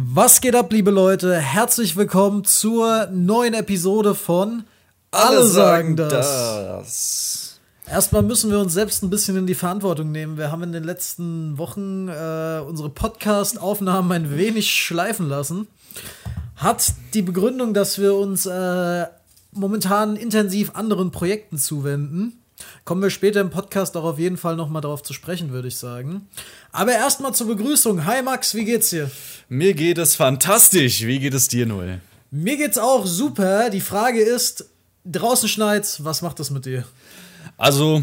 Was geht ab, liebe Leute? Herzlich willkommen zur neuen Episode von Alle, sagen das. das. Erstmal müssen wir uns selbst ein bisschen in die Verantwortung nehmen. Wir haben in den letzten Wochen äh, unsere Podcast-Aufnahmen ein wenig schleifen lassen. Hat die Begründung, dass wir uns äh, momentan intensiv anderen Projekten zuwenden. Kommen wir später im Podcast auch auf jeden Fall nochmal darauf zu sprechen, würde ich sagen. Aber erstmal zur Begrüßung. Hi Max, wie geht's dir? Mir geht es fantastisch. Wie geht es dir, Noel? Mir geht's auch super. Die Frage ist, draußen schneit's, was macht das mit dir? Also,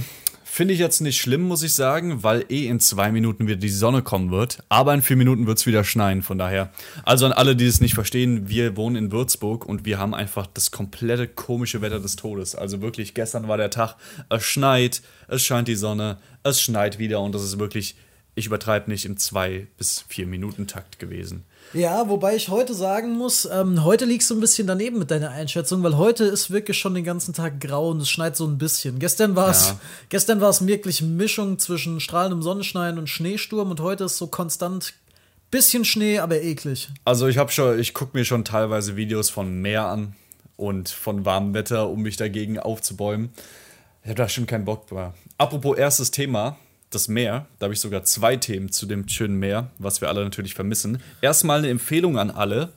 finde ich jetzt nicht schlimm, muss ich sagen, weil eh in zwei Minuten wieder die Sonne kommen wird. Aber in vier Minuten wird es wieder schneien, von daher. Also an alle, die es nicht verstehen, wir wohnen in Würzburg und wir haben einfach das komplette komische Wetter des Todes. Also wirklich, gestern war der Tag, es schneit, es scheint die Sonne, es schneit wieder und das ist wirklich, ich übertreibe nicht, im zwei bis vier Minuten Takt gewesen. Ja, wobei ich heute sagen muss, ähm, heute liegst du ein bisschen daneben mit deiner Einschätzung, weil heute ist wirklich schon den ganzen Tag grau und es schneit so ein bisschen. Gestern war es, Ja. gestern war es wirklich Mischung zwischen strahlendem Sonnenschein und Schneesturm und heute ist so konstant bisschen Schnee, aber eklig. Also ich habe schon, ich gucke mir schon teilweise Videos von Meer an und von warmem Wetter, um mich dagegen aufzubäumen. Ich habe da schon keinen Bock mehr. Apropos erstes Thema, das Meer. Da habe ich sogar zwei Themen zu dem schönen Meer, was wir alle natürlich vermissen. Erstmal eine Empfehlung an alle.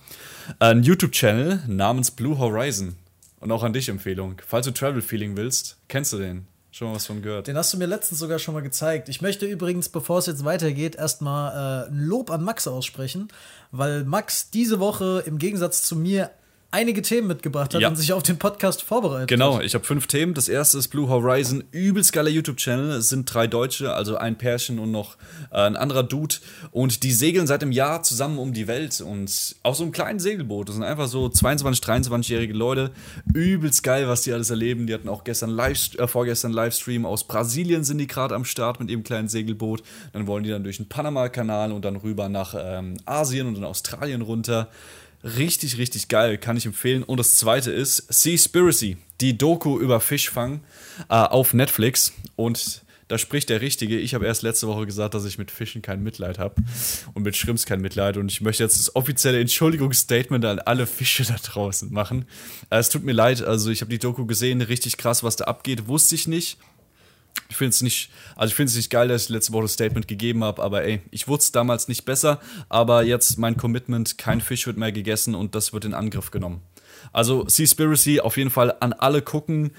Ein YouTube-Channel namens Blue Horizon. Und auch an dich Empfehlung. Falls du Travel Feeling willst, kennst du den? Schon mal was von gehört? Den hast du mir letztens sogar schon mal gezeigt. Ich möchte übrigens, bevor es jetzt weitergeht, erstmal äh, ein Lob an Max aussprechen, weil Max diese Woche im Gegensatz zu mir einige Themen mitgebracht hat Ja. und sich auf den Podcast vorbereitet Genau, ich habe fünf Themen. Das erste ist Blue Horizon, übelst geiler YouTube-Channel. Es sind drei Deutsche, also ein Pärchen und noch äh, ein anderer Dude. Und die segeln seit einem Jahr zusammen um die Welt und auf so einem kleinen Segelboot. Das sind einfach so 22, 23-jährige Leute. Übelst geil, was die alles erleben. Die hatten auch gestern Live, äh, vorgestern Livestream aus Brasilien sind die gerade am Start mit ihrem kleinen Segelboot. Dann wollen die dann durch den Panama-Kanal und dann rüber nach ähm, Asien und dann Australien runter. Richtig, richtig geil, kann ich empfehlen. Und das zweite ist Seaspiracy, die Doku über Fischfang äh, auf Netflix. Und da spricht der Richtige. Ich habe erst letzte Woche gesagt, dass ich mit Fischen kein Mitleid habe und mit Shrimps kein Mitleid. Und ich möchte jetzt das offizielle Entschuldigungsstatement an alle Fische da draußen machen. Äh, es tut mir leid, also ich habe die Doku gesehen, richtig krass, was da abgeht, wusste ich nicht. Ich finde es nicht, also ich finde es nicht geil, dass ich letzte Woche das Statement gegeben habe, aber ey, ich wusste es damals nicht besser, aber jetzt mein Commitment, kein Fisch wird mehr gegessen und das wird in Angriff genommen. Also Seaspiracy auf jeden Fall an alle gucken,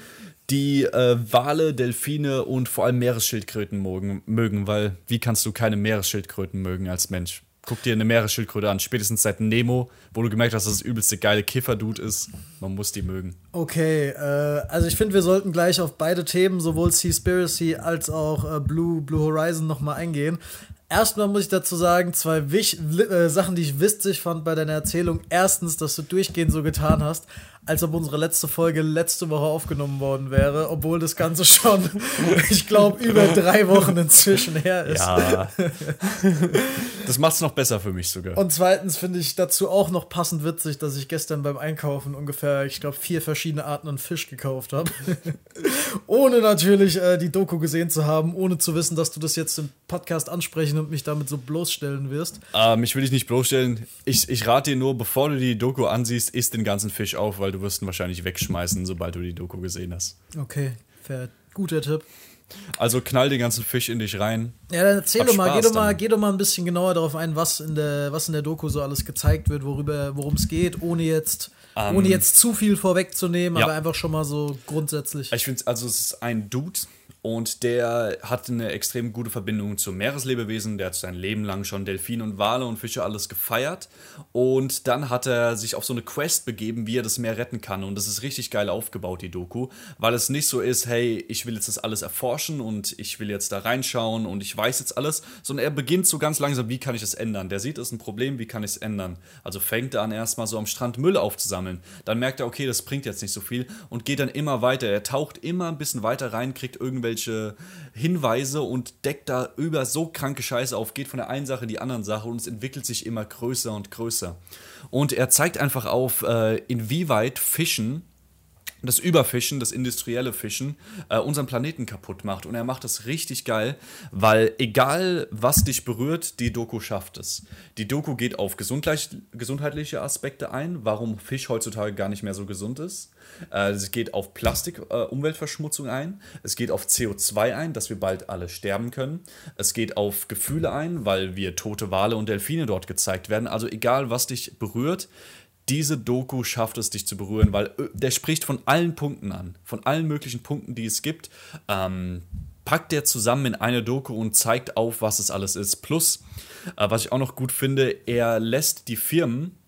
die äh, Wale, Delfine und vor allem Meeresschildkröten mögen, mögen, weil wie kannst du keine Meeresschildkröten mögen als Mensch? Guck dir eine Meeresschildkröte an, spätestens seit Nemo, wo du gemerkt hast, dass das übelste geile Kifferdude ist. Man muss die mögen. Okay, äh, also ich finde, wir sollten gleich auf beide Themen, sowohl Seaspiracy als auch äh, Blue, Blue Horizon, nochmal eingehen. Erstmal muss ich dazu sagen, zwei wich äh, Sachen, die ich witzig fand bei deiner Erzählung. Erstens, dass du durchgehend so getan hast, als ob unsere letzte Folge letzte Woche aufgenommen worden wäre, obwohl das Ganze schon, ich glaube, über drei Wochen inzwischen her ist. Ja. das macht es noch besser für mich sogar. Und zweitens finde ich dazu auch noch passend witzig, dass ich gestern beim Einkaufen ungefähr, ich glaube, vier verschiedene Arten an Fisch gekauft habe. ohne natürlich äh, die Doku gesehen zu haben, ohne zu wissen, dass du das jetzt im Podcast ansprechen und mich damit so bloßstellen wirst. Ähm, ich will dich nicht bloßstellen. Ich, ich rate dir nur, bevor du die Doku ansiehst, isst den ganzen Fisch auf, weil du wirst ihn wahrscheinlich wegschmeißen, sobald du die Doku gesehen hast. Okay, fair. Guter Tipp. Also knall den ganzen Fisch in dich rein. Ja, dann erzähl Hab doch mal, Spaß geh doch mal, geh doch mal ein bisschen genauer darauf ein, was in der, was in der Doku so alles gezeigt wird, worüber, worum es geht, ohne jetzt, Ähm, ohne jetzt zu viel vorwegzunehmen, ja. aber einfach schon mal so grundsätzlich. Ich finde, also es ist ein Dude und der hat eine extrem gute Verbindung zum Meereslebewesen. Der hat sein Leben lang schon Delfine und Wale und Fische alles gefeiert. Und dann hat er sich auf so eine Quest begeben, wie er das Meer retten kann. Und das ist richtig geil aufgebaut, die Doku, weil es nicht so ist, hey, ich will jetzt das alles erforschen und ich will jetzt da reinschauen und ich weiß jetzt alles, sondern er beginnt so ganz langsam, wie kann ich es ändern? Der sieht, es ist ein Problem, wie kann ich es ändern? Also fängt er an, erstmal so am Strand Müll aufzusammeln. Dann merkt er, okay, das bringt jetzt nicht so viel und geht dann immer weiter. Er taucht immer ein bisschen weiter rein, kriegt irgendwelche Hinweise und deckt da über so kranke Scheiße auf, geht von der einen Sache in die anderen Sache und es entwickelt sich immer größer und größer. Und er zeigt einfach auf, äh, inwieweit Fischen das Überfischen, das industrielle Fischen, äh, unseren Planeten kaputt macht. Und er macht das richtig geil, weil egal was dich berührt, die Doku schafft es. Die Doku geht auf gesundheitliche Aspekte ein, warum Fisch heutzutage gar nicht mehr so gesund ist. Äh, es geht auf Plastik-Umweltverschmutzung äh, ein. Es geht auf CO2 ein, dass wir bald alle sterben können. Es geht auf Gefühle ein, weil wir tote Wale und Delfine dort gezeigt werden. Also egal was dich berührt, diese Doku schafft es, dich zu berühren, weil äh, der spricht von allen Punkten an, von allen möglichen Punkten, die es gibt. Ähm, packt der zusammen in eine Doku und zeigt auf, was es alles ist. Plus, äh, was ich auch noch gut finde, er lässt die Firmen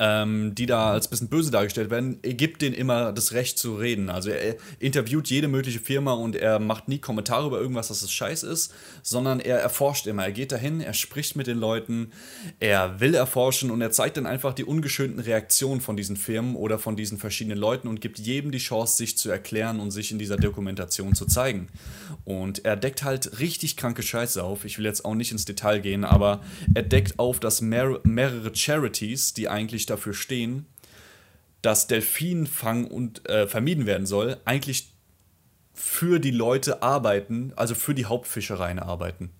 ähm, die da als bisschen böse dargestellt werden, er gibt denen immer das Recht zu reden. Also er interviewt jede mögliche Firma und er macht nie Kommentare über irgendwas, dass es scheiß ist, sondern er erforscht immer. Er geht dahin, er spricht mit den Leuten, er will erforschen und er zeigt dann einfach die ungeschönten Reaktionen von diesen Firmen oder von diesen verschiedenen Leuten und gibt jedem die Chance, sich zu erklären und sich in dieser Dokumentation zu zeigen. Und er deckt halt richtig kranke Scheiße auf. Ich will jetzt auch nicht ins Detail gehen, aber er deckt auf, dass mehr, mehrere Charities, die eigentlich dafür stehen, dass Delfinfang und äh, vermieden werden soll, eigentlich für die Leute arbeiten, also für die Hauptfischereien arbeiten.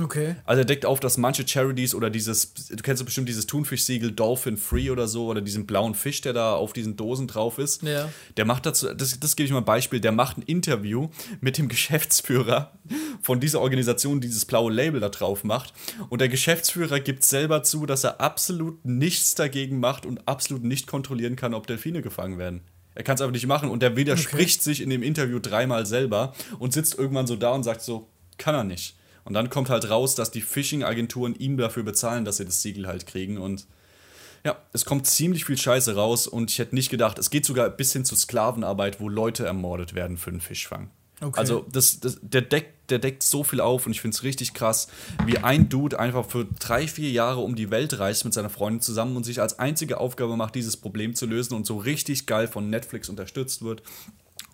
Okay. Also er deckt auf, dass manche Charities oder dieses, du kennst bestimmt dieses Thunfischsiegel Dolphin Free oder so, oder diesen blauen Fisch, der da auf diesen Dosen drauf ist. Ja. Der macht dazu, das, das gebe ich mal ein Beispiel, der macht ein Interview mit dem Geschäftsführer von dieser Organisation, die dieses blaue Label da drauf macht. Und der Geschäftsführer gibt selber zu, dass er absolut nichts dagegen macht und absolut nicht kontrollieren kann, ob Delfine gefangen werden. Er kann es einfach nicht machen und der widerspricht okay. sich in dem Interview dreimal selber und sitzt irgendwann so da und sagt so, kann er nicht. Und dann kommt halt raus, dass die Phishing-Agenturen ihm dafür bezahlen, dass sie das Siegel halt kriegen. Und ja, es kommt ziemlich viel Scheiße raus und ich hätte nicht gedacht, es geht sogar bis hin zu Sklavenarbeit, wo Leute ermordet werden für den Fischfang. Okay. Also das, das, der, deckt, der deckt so viel auf und ich finde es richtig krass, wie ein Dude einfach für drei, vier Jahre um die Welt reist mit seiner Freundin zusammen und sich als einzige Aufgabe macht, dieses Problem zu lösen und so richtig geil von Netflix unterstützt wird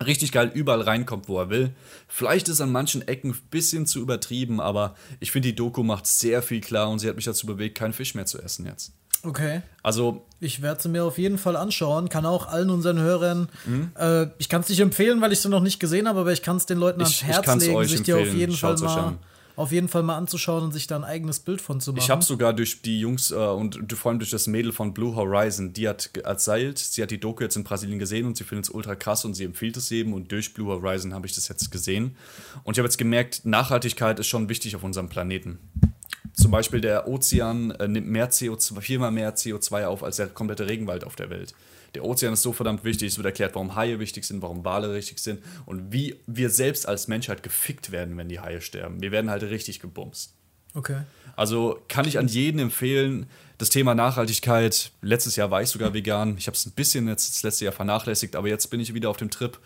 richtig geil überall reinkommt, wo er will. Vielleicht ist an manchen Ecken ein bisschen zu übertrieben, aber ich finde, die Doku macht sehr viel klar und sie hat mich dazu bewegt, keinen Fisch mehr zu essen jetzt. Okay. Also. Ich werde sie mir auf jeden Fall anschauen. Kann auch allen unseren Hörern. Mhm. Äh, ich kann es nicht empfehlen, weil ich sie noch nicht gesehen habe, aber ich kann es den Leuten ans Herz legen, sich die auf jeden Schaut's Fall mal auf jeden Fall mal anzuschauen und sich da ein eigenes Bild von zu machen. Ich habe sogar durch die Jungs äh, und vor allem durch das Mädel von Blue Horizon, die hat erzählt, sie hat die Doku jetzt in Brasilien gesehen und sie findet es ultra krass und sie empfiehlt es eben und durch Blue Horizon habe ich das jetzt gesehen. Und ich habe jetzt gemerkt, Nachhaltigkeit ist schon wichtig auf unserem Planeten. Zum Beispiel der Ozean äh, nimmt mehr CO2, viermal mehr CO2 auf als der komplette Regenwald auf der Welt. Der Ozean ist so verdammt wichtig. Es wird erklärt, warum Haie wichtig sind, warum Wale wichtig sind und wie wir selbst als Menschheit gefickt werden, wenn die Haie sterben. Wir werden halt richtig gebumst. Okay. Also kann ich an jeden empfehlen, das Thema Nachhaltigkeit. Letztes Jahr war ich sogar vegan. Ich habe es ein bisschen jetzt das letzte Jahr vernachlässigt, aber jetzt bin ich wieder auf dem Trip.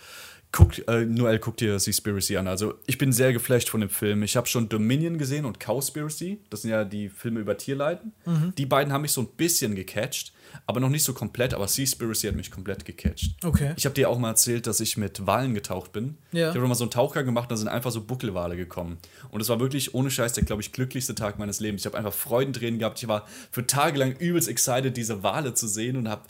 Guck, äh, Noel, guck dir Seaspiracy an. Also, ich bin sehr geflasht von dem Film. Ich habe schon Dominion gesehen und Cowspiracy. Das sind ja die Filme über Tierleiden. Mhm. Die beiden haben mich so ein bisschen gecatcht aber noch nicht so komplett, aber Seaspiracy hat mich komplett gecatcht. Okay. Ich habe dir auch mal erzählt, dass ich mit Walen getaucht bin. Ja. Ich habe mal so einen Tauchgang gemacht, da sind einfach so Buckelwale gekommen. Und es war wirklich ohne Scheiß der, glaube ich, glücklichste Tag meines Lebens. Ich habe einfach Freudentränen gehabt. Ich war für Tage lang übelst excited, diese Wale zu sehen und habe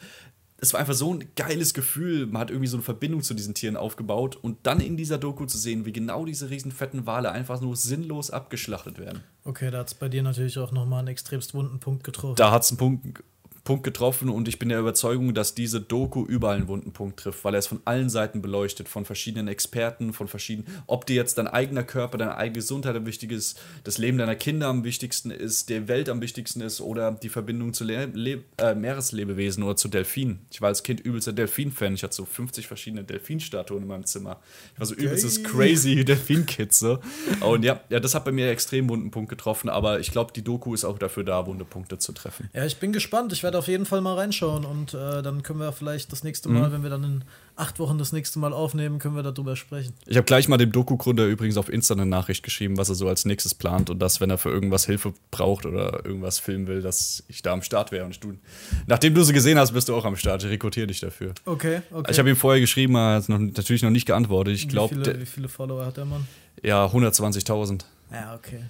es war einfach so ein geiles Gefühl. Man hat irgendwie so eine Verbindung zu diesen Tieren aufgebaut und dann in dieser Doku zu sehen, wie genau diese riesen fetten Wale einfach nur sinnlos abgeschlachtet werden. Okay, da hat es bei dir natürlich auch nochmal einen extremst wunden Punkt getroffen. Da hat es einen Punkt Punkt getroffen und ich bin der Überzeugung, dass diese Doku überall einen wunden Punkt trifft, weil er es von allen Seiten beleuchtet, von verschiedenen Experten, von verschiedenen, ob dir jetzt dein eigener Körper, deine eigene Gesundheit am wichtigsten ist, das Leben deiner Kinder am wichtigsten ist, die Welt am wichtigsten ist oder die Verbindung zu Le Le äh, Meereslebewesen oder zu Delfinen. Ich war als Kind übelster Delfin-Fan, ich hatte so 50 verschiedene Delfinstatuen in meinem Zimmer. Ich war so okay. übelstes crazy Delfin-Kid so. Und ja, ja, das hat bei mir extrem wunden Punkt getroffen, aber ich glaube, die Doku ist auch dafür da, wunde Punkte zu treffen. Ja, ich bin gespannt. Ich werde auf jeden Fall mal reinschauen und äh, dann können wir vielleicht das nächste Mal, mhm. wenn wir dann in acht Wochen das nächste Mal aufnehmen, können wir darüber sprechen. Ich habe gleich mal dem Doku-Gründer übrigens auf Insta eine Nachricht geschrieben, was er so als nächstes plant und dass, wenn er für irgendwas Hilfe braucht oder irgendwas filmen will, dass ich da am Start wäre. Und du, nachdem du sie gesehen hast, bist du auch am Start. Ich rekrutiere dich dafür. Okay, okay. Ich habe ihm vorher geschrieben, er hat noch, natürlich noch nicht geantwortet. Ich glaube. Wie, wie, viele Follower hat der Mann? Ja, 120.000. Ja, okay.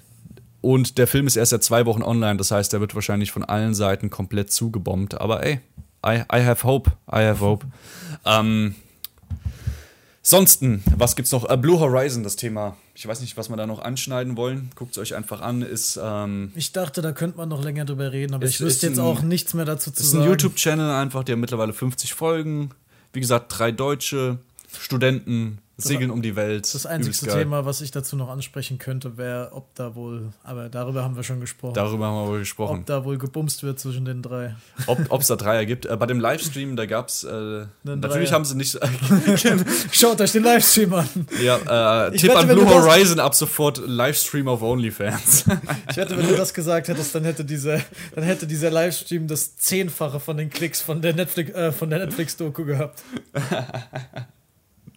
Und der Film ist erst seit zwei Wochen online, das heißt, der wird wahrscheinlich von allen Seiten komplett zugebombt. Aber ey, I, I have hope. I have hope. ähm, Ansonsten, was gibt's noch? Äh, Blue Horizon, das Thema. Ich weiß nicht, was wir da noch anschneiden wollen. Guckt es euch einfach an. Ist, ähm, Ich dachte, da könnte man noch länger drüber reden, aber Ist- ich wüsste jetzt ein- auch nichts mehr dazu zu ist ein sagen. YouTube-Channel einfach, der mittlerweile 50 Folgen. Wie gesagt, drei Deutsche Studenten segeln um die Welt. Das einzige. Thema, was ich dazu noch ansprechen könnte, wäre, ob da wohl, aber darüber haben wir schon gesprochen, Darüber haben wir wohl gesprochen. ob da wohl gebumst wird zwischen den drei. Ob es da Dreier gibt. Äh, bei dem Livestream, da gab es. Äh, natürlich haben sie nicht. Schaut euch den Livestream an. ja, äh, Tipp wette, an Blue das- Horizon ab sofort Livestream auf OnlyFans. Ich wette, wenn du das gesagt hättest, dann hätte dieser, dann hätte dieser Livestream das Zehnfache von den Klicks von der Netflix, äh, von der Netflix-Doku gehabt.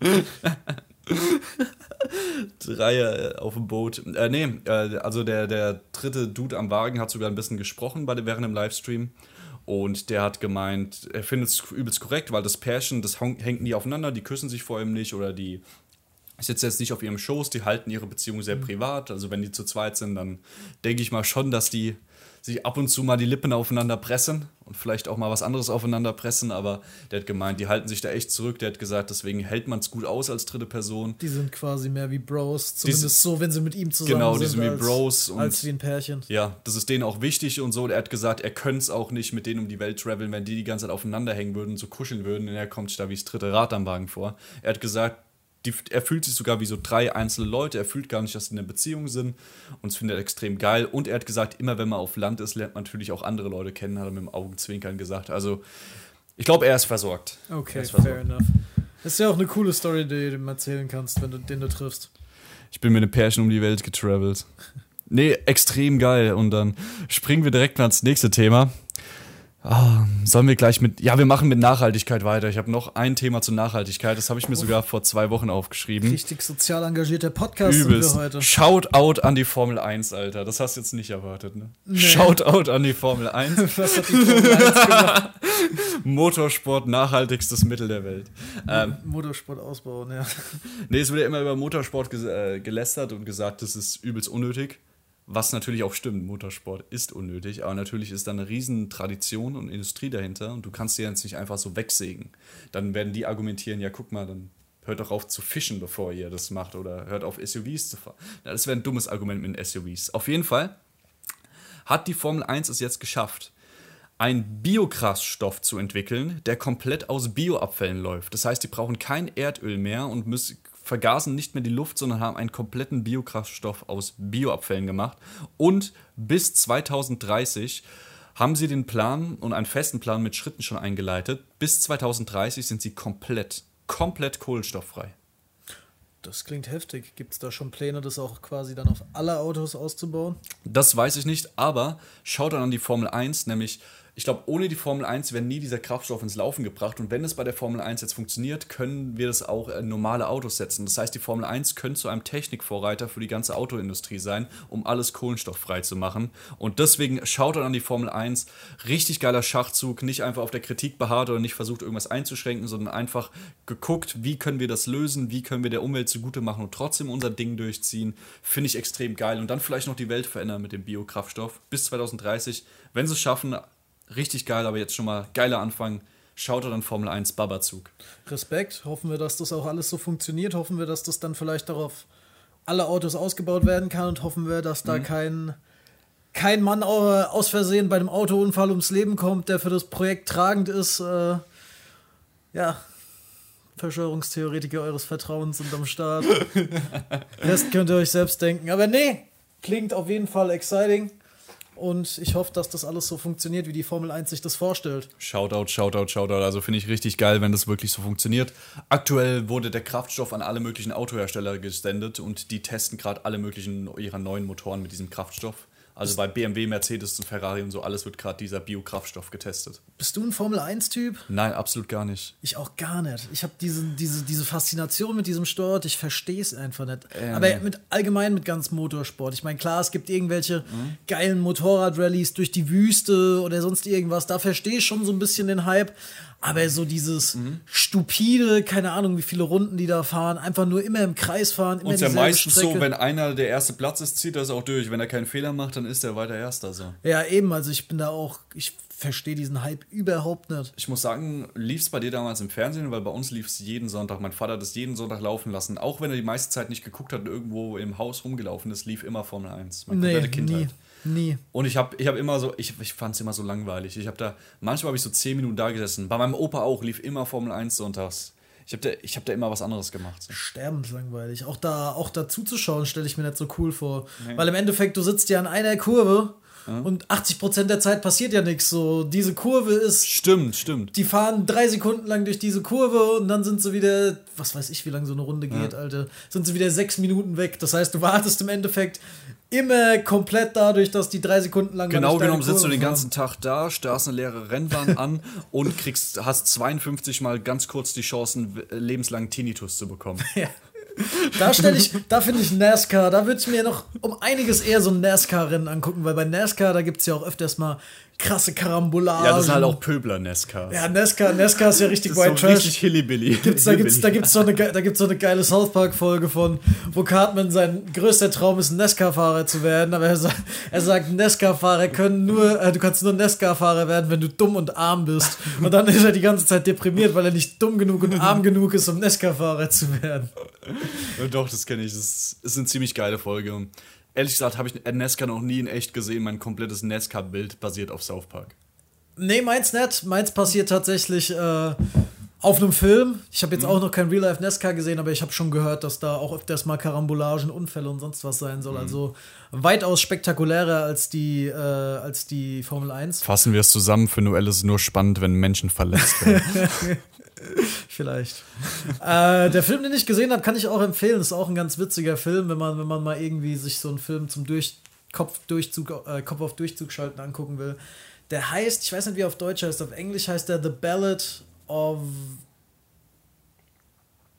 Dreier äh, auf dem Boot. Äh, nee, äh, also der, der dritte Dude am Wagen hat sogar ein bisschen gesprochen bei, während dem Livestream. Und der hat gemeint, er findet es übelst korrekt, weil das Pärchen, das hängt nie aufeinander, die küssen sich vor ihm nicht oder die sitzen jetzt nicht auf ihrem Schoß, die halten ihre Beziehung sehr privat. Also wenn die zu zweit sind, dann denke ich mal schon, dass die sich ab und zu mal die Lippen aufeinander pressen und vielleicht auch mal was anderes aufeinander pressen, aber der hat gemeint, die halten sich da echt zurück. Der hat gesagt, deswegen hält man es gut aus als dritte Person. Die sind quasi mehr wie Bros, zumindest so, wenn sie mit ihm zusammen Genau, sind. die sind wie als, Bros und- als wie ein Pärchen. Ja, das ist denen auch wichtig und so. Er hat gesagt, er könnte es auch nicht mit denen um die Welt traveln, wenn die die ganze Zeit aufeinander hängen würden, so kuscheln würden. Und er kommt sich da wie das dritte Rad am Wagen vor. Er hat gesagt, die, er fühlt sich sogar wie so drei einzelne Leute. Er fühlt gar nicht, dass sie in einer Beziehung sind. Und das findet er extrem geil. Und er hat gesagt, immer wenn man auf Land ist, lernt man natürlich auch andere Leute kennen, hat er mit dem Augenzwinkern gesagt. Also, ich glaube, er ist versorgt. Okay, ist versorgt. fair enough. Das ist ja auch eine coole Story, die du ihm erzählen kannst, wenn du den du triffst. Ich bin mit einem Pärchen um die Welt getravelt. Nee, extrem geil. Und dann springen wir direkt mal ins nächste Thema. Ah, sollen wir gleich mit. Ja, wir machen mit Nachhaltigkeit weiter. Ich habe noch ein Thema zur Nachhaltigkeit. Das habe ich mir sogar vor zwei Wochen aufgeschrieben. Richtig sozial engagierter Podcast Übelst. sind wir heute. Shoutout an die Formel 1, Alter. Das hast du jetzt nicht erwartet, ne? Shoutout an die Formel 1. Was hat die Formel 1 gemacht? Motorsport, nachhaltigstes Mittel der Welt. Ähm, Motorsport ausbauen, ja. Nee, es wird ja immer über Motorsport ges äh, gelästert und gesagt, das ist übelst unnötig. Was natürlich auch stimmt, Motorsport ist unnötig, aber natürlich ist da eine riesen Tradition und Industrie dahinter und du kannst die jetzt nicht einfach so wegsägen. Dann werden die argumentieren, ja guck mal, dann hört doch auf zu fischen, bevor ihr das macht oder hört auf SUVs zu fahren. Ja, das wäre ein dummes Argument mit SUVs. Auf jeden Fall hat die Formel 1 es jetzt geschafft, einen Biokraftstoff zu entwickeln, der komplett aus Bioabfällen läuft. Das heißt, die brauchen kein Erdöl mehr und müssen, vergasen nicht mehr die Luft, sondern haben einen kompletten Biokraftstoff aus Bioabfällen gemacht. Und bis 2030 haben sie den Plan und einen festen Plan mit Schritten schon eingeleitet. Bis 2030 sind sie komplett, komplett kohlenstofffrei. Das klingt heftig. Gibt es da schon Pläne, das auch quasi dann auf alle Autos auszubauen? Das weiß ich nicht, aber schaut dann an die Formel 1, nämlich, ich glaube, ohne die Formel 1 wäre nie dieser Kraftstoff ins Laufen gebracht. Und wenn es bei der Formel 1 jetzt funktioniert, können wir das auch in normale Autos setzen. Das heißt, die Formel 1 könnte zu einem Technikvorreiter für die ganze Autoindustrie sein, um alles kohlenstofffrei zu machen. Und deswegen schaut dann an die Formel 1. Richtig geiler Schachzug, nicht einfach auf der Kritik beharrt oder nicht versucht, irgendwas einzuschränken, sondern einfach geguckt, wie können wir das lösen, wie können wir der Umwelt zugute machen und trotzdem unser Ding durchziehen. Finde ich extrem geil. Und dann vielleicht noch die Welt verändern mit dem Biokraftstoff bis 2030. Wenn sie es schaffen, richtig geil, aber jetzt schon mal geiler Anfang. Schaut dann Formel 1 Babazug. Respekt. Hoffen wir, dass das auch alles so funktioniert. Hoffen wir, dass das dann vielleicht darauf alle Autos ausgebaut werden kann und hoffen wir, dass da kein, kein Mann au- aus Versehen bei einem Autounfall ums Leben kommt, der für das Projekt tragend ist. Äh, ja, Verschwörungstheoretiker eures Vertrauens sind am Start. Rest könnt ihr euch selbst denken. Aber nee, klingt auf jeden Fall exciting. Und ich hoffe, dass das alles so funktioniert, wie die Formel 1 sich das vorstellt. Shoutout, Shoutout, Shoutout. Also finde ich richtig geil, wenn das wirklich so funktioniert. Aktuell wurde der Kraftstoff an alle möglichen Autohersteller gesendet und die testen gerade alle möglichen ihrer neuen Motoren mit diesem Kraftstoff. Also bei BMW, Mercedes und Ferrari und so, alles wird gerade dieser Biokraftstoff getestet. Bist du ein Formel 1-Typ? Nein, absolut gar nicht. Ich auch gar nicht. Ich habe diese, diese, diese Faszination mit diesem Sport, ich verstehe es einfach nicht. Ähm. Aber mit, allgemein mit ganz Motorsport. Ich meine, klar, es gibt irgendwelche geilen Motorradrallies durch die Wüste oder sonst irgendwas. Da verstehe ich schon so ein bisschen den Hype. Aber so dieses stupide, keine Ahnung, wie viele Runden die da fahren, einfach nur immer im Kreis fahren, immer Und ist ja meistens Strecke. so, wenn einer der erste Platz ist, zieht er es auch durch. Wenn er keinen Fehler macht, dann dann ist er weiter Erster. So. Ja, eben, also ich bin da auch, ich verstehe diesen Hype überhaupt nicht. Ich muss sagen, lief es bei dir damals im Fernsehen, weil bei uns lief es jeden Sonntag. Mein Vater hat es jeden Sonntag laufen lassen. Auch wenn er die meiste Zeit nicht geguckt hat und irgendwo im Haus rumgelaufen ist, lief immer Formel 1. Meine Nee, komplette Kindheit. nie, nie. Und ich habe ich hab immer so, ich, ich fand es immer so langweilig. Ich habe da, manchmal habe ich so 10 Minuten da gesessen. Bei meinem Opa auch lief immer Formel 1 sonntags. Ich habe da, ich hab da immer was anderes gemacht. So. Sterbenslangweilig. Auch da, auch da zuzuschauen, stelle ich mir nicht so cool vor. Weil im Endeffekt, du sitzt ja an einer Kurve und 80% der Zeit passiert ja nichts. So, diese Kurve ist Stimmt, stimmt. die fahren drei Sekunden lang durch diese Kurve und dann sind sie wieder, was weiß ich, wie lange so eine Runde geht, Alter, sind sie wieder sechs Minuten weg. Das heißt, du wartest im Endeffekt immer komplett dadurch, dass die drei Sekunden lang Genau genommen sitzt du den ganzen Tag da, starrst eine leere Rennbahn an und kriegst, hast 52 mal ganz kurz die Chancen, w- lebenslang Tinnitus zu bekommen. Ja. Da stelle ich, da finde ich NASCAR, da würde ich mir noch um einiges eher so ein NASCAR-Rennen angucken, weil bei NASCAR, da gibt es ja auch öfters mal krasse Karambolagen. Ja, das sind halt auch Pöbler Nesca. Ja, NASCAR, NASCAR ist ja richtig das ist White so Trash. richtig Hillybilly. Gibt's, da gibt's, da gibt's so eine, ge- da gibt's so eine geile South Park Folge von, wo Cartman sein größter Traum ist, NASCAR-Fahrer zu werden, aber er, sa er sagt, NASCAR-Fahrer können nur, äh, du kannst nur NASCAR-Fahrer werden, wenn du dumm und arm bist. Und dann ist er die ganze Zeit deprimiert, weil er nicht dumm genug und arm genug ist, um NASCAR-Fahrer zu werden. Doch, das kenne ich. Das ist eine ziemlich geile Folge. Ehrlich gesagt habe ich Nesca noch nie in echt gesehen. Mein komplettes Nesca-Bild basiert auf South Park. Nee, meins nicht. Meins passiert tatsächlich äh, auf einem Film. Ich habe jetzt auch noch kein Real Life NASCAR gesehen, aber ich habe schon gehört, dass da auch öfters mal Karambolagen, Unfälle und sonst was sein soll. Also weitaus spektakulärer als die, äh, als die Formel 1. Fassen wir es zusammen, für Noel ist es nur spannend, wenn Menschen verletzt werden. Vielleicht. äh, der Film, den ich gesehen habe, kann ich auch empfehlen. Ist auch ein ganz witziger Film, wenn man, wenn man mal irgendwie sich so einen Film zum Durch Kopf, Durchzug, äh, Kopf auf Durchzug schalten angucken will. Der heißt, ich weiß nicht, wie er auf Deutsch heißt, auf Englisch heißt der The Ballad of.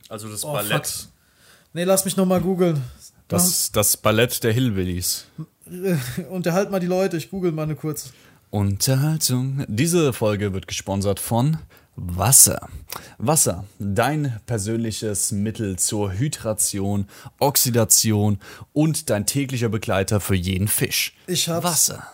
Also das Oh, Ballett, fuck. Nee, lass mich nochmal googeln. das, das Ballett der Hillbillies. Unterhalt mal die Leute, ich google mal eine kurz. Unterhaltung. Diese Folge wird gesponsert von Wasser. Wasser, dein persönliches Mittel zur Hydration, Oxidation und dein täglicher Begleiter für jeden Fisch. Ich hab's. Wasser.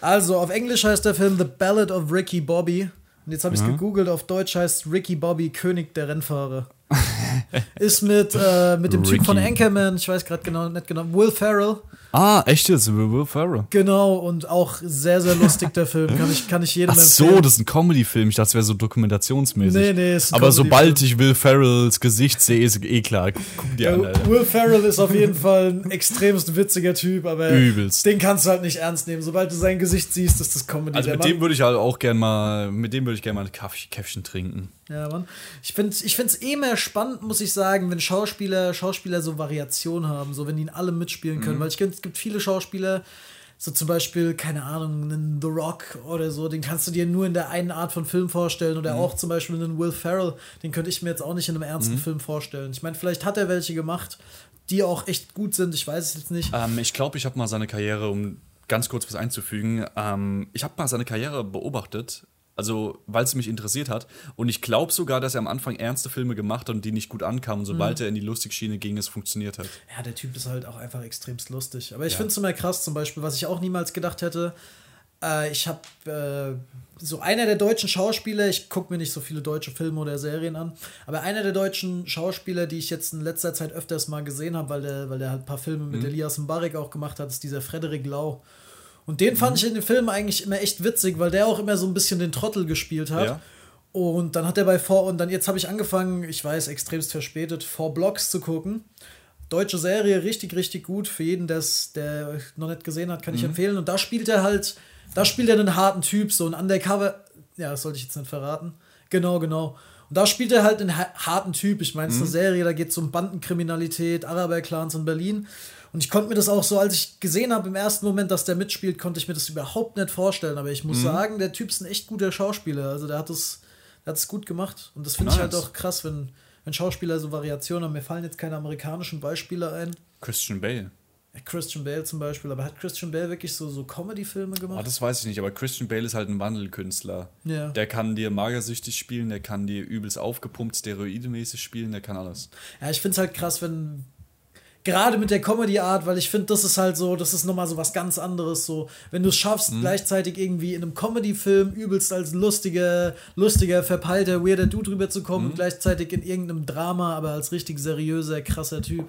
Also, auf Englisch heißt der Film The Ballad of Ricky Bobby. Und jetzt habe ich es gegoogelt, auf Deutsch heißt Ricky Bobby König der Rennfahrer. Ist mit, äh, mit dem Typ von Ricky. Anchorman, ich weiß gerade genau, nicht genau, Will Ferrell. Ah, echt jetzt? Will Ferrell. Genau, und auch sehr, sehr lustig der Film. Kann ich, kann ich jedem Ach so, empfehlen. das ist ein Comedy-Film. Ich dachte, es wäre so dokumentationsmäßig. Nee, nee, ist ein Aber sobald ich Will Ferrells Gesicht sehe, ist eh klar. Guck dir an, Äh, Alter. Will Ferrell ist auf jeden Fall ein extremst witziger Typ, aber Übelst. den kannst du halt nicht ernst nehmen. Sobald du sein Gesicht siehst, ist das Comedy. Also mit Mann- dem würde ich halt auch gern mal, mit dem würde ich gerne mal ein Käffchen trinken. Ja, Mann. Ich finde es ich find's eh mehr spannend, muss ich sagen, wenn Schauspieler, Schauspieler so Variationen haben, so wenn die in allem mitspielen können. Weil ich es gibt viele Schauspieler, so zum Beispiel, keine Ahnung, einen The Rock oder so, den kannst du dir nur in der einen Art von Film vorstellen. Oder auch zum Beispiel einen Will Ferrell, den könnte ich mir jetzt auch nicht in einem ernsten Film vorstellen. Ich meine, vielleicht hat er welche gemacht, die auch echt gut sind, ich weiß es jetzt nicht. Ähm, ich glaube, ich habe mal seine Karriere, um ganz kurz was einzufügen, ähm, ich habe mal seine Karriere beobachtet, also weil es mich interessiert hat. Und ich glaube sogar, dass er am Anfang ernste Filme gemacht hat und die nicht gut ankamen. Sobald er in die Lustigschiene ging, es funktioniert hat. Ja, der Typ ist halt auch einfach extremst lustig. Aber ich Ja. finde es immer krass, zum Beispiel, was ich auch niemals gedacht hätte. Äh, ich habe äh, so einer der deutschen Schauspieler, ich gucke mir nicht so viele deutsche Filme oder Serien an, aber einer der deutschen Schauspieler, die ich jetzt in letzter Zeit öfters mal gesehen habe, weil der, weil der halt ein paar Filme mit Elias Mbarek auch gemacht hat, ist dieser Frederik Lau. Und den fand ich in den Filmen eigentlich immer echt witzig, weil der auch immer so ein bisschen den Trottel gespielt hat. Ja. Und dann hat er bei Four, und dann jetzt habe ich angefangen, ich weiß, extremst verspätet, Four Blocks zu gucken. Deutsche Serie, richtig, richtig gut. Für jeden, der's, der noch nicht gesehen hat, kann ich empfehlen. Und da spielt er halt, da spielt er einen harten Typ, so ein Undercover. Ja, das sollte ich jetzt nicht verraten. Genau, genau. Und da spielt er halt einen ha- harten Typ. Ich meine, es ist eine Serie, da geht es um Bandenkriminalität, Araberclans in Berlin. Und ich konnte mir das auch so, als ich gesehen habe im ersten Moment, dass der mitspielt, konnte ich mir das überhaupt nicht vorstellen. Aber ich muss sagen, der Typ ist ein echt guter Schauspieler. Also der hat es, der gut gemacht. Und das finde ich halt Nice. auch krass, wenn, wenn Schauspieler so Variationen haben. Mir fallen jetzt keine amerikanischen Beispiele ein. Christian Bale. Christian Bale zum Beispiel. Aber hat Christian Bale wirklich so, so Comedy-Filme Oh, gemacht? das weiß ich nicht, aber Christian Bale ist halt ein Wandelkünstler. Ja. Der kann dir magersüchtig spielen, der kann dir übelst aufgepumpt, steroidemäßig spielen, der kann alles. Ja, ich finde es halt krass, wenn Gerade mit der Comedy-Art, weil ich finde, das ist halt so, das ist nochmal so was ganz anderes. So, wenn du es schaffst, Mhm. gleichzeitig irgendwie in einem Comedy-Film übelst als lustiger, lustiger, verpeilter, weirder Dude rüberzukommen Mhm. und gleichzeitig in irgendeinem Drama, aber als richtig seriöser, krasser Typ.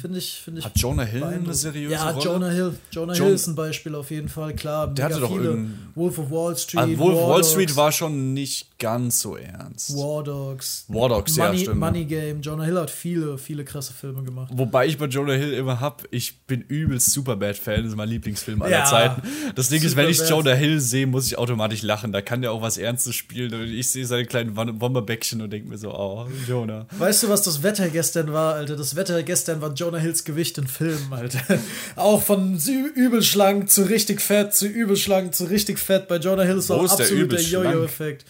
Finde ich, finde ich. Hat Jonah Hill eine seriöse ja, Rolle? Jonah Hill. Jonah Jon- Hill ist ein Beispiel auf jeden Fall, klar. Der hatte doch viele. irgendein- Wolf of Wall Street. Ah, Wolf War Wall Street war schon nicht ganz so ernst. War Dogs. War Dogs, ja, Money, stimmt. Money Game. Jonah Hill hat viele, viele krasse Filme gemacht. Wobei ich bei Jonah Hill immer hab, ich bin übelst Superbad-Fan, das ist mein Lieblingsfilm aller Ja, Zeiten. Das Ding ist, wenn ich. Jonah Hill sehe, muss ich automatisch lachen. Da kann der auch was Ernstes spielen. Und ich sehe seine kleinen Bomberbäckchen und denke mir so, oh, Jonah. Weißt du, was das Wetter gestern war, Alter? Das Wetter gestern war Jonah Hills Gewicht in Filmen, Alter. Auch von übel schlank zu richtig fett zu übel schlank zu richtig fett. Bei Jonah Hill ist Wo auch ist absolut der? Jojo-Effekt.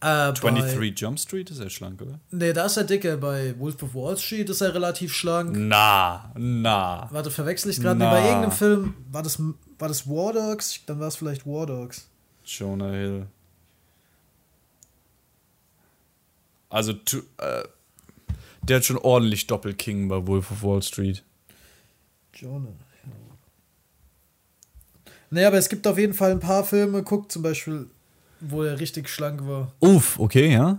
Äh, bei, 23 Jump Street ist ja schlank, oder? nee, da ist er dicker. Bei Wolf of Wall Street ist er relativ schlank. Na, na. Warte, verwechsel ich gerade? Nee, bei irgendeinem Film war das, war das War Dogs? Dann war es vielleicht War Dogs. Jonah Hill. Also, tu, äh, der hat schon ordentlich Doppelking bei Wolf of Wall Street. Jonah. Nee, aber es gibt auf jeden Fall ein paar Filme. Guck zum Beispiel, wo er richtig schlank war. Uff, okay, ja.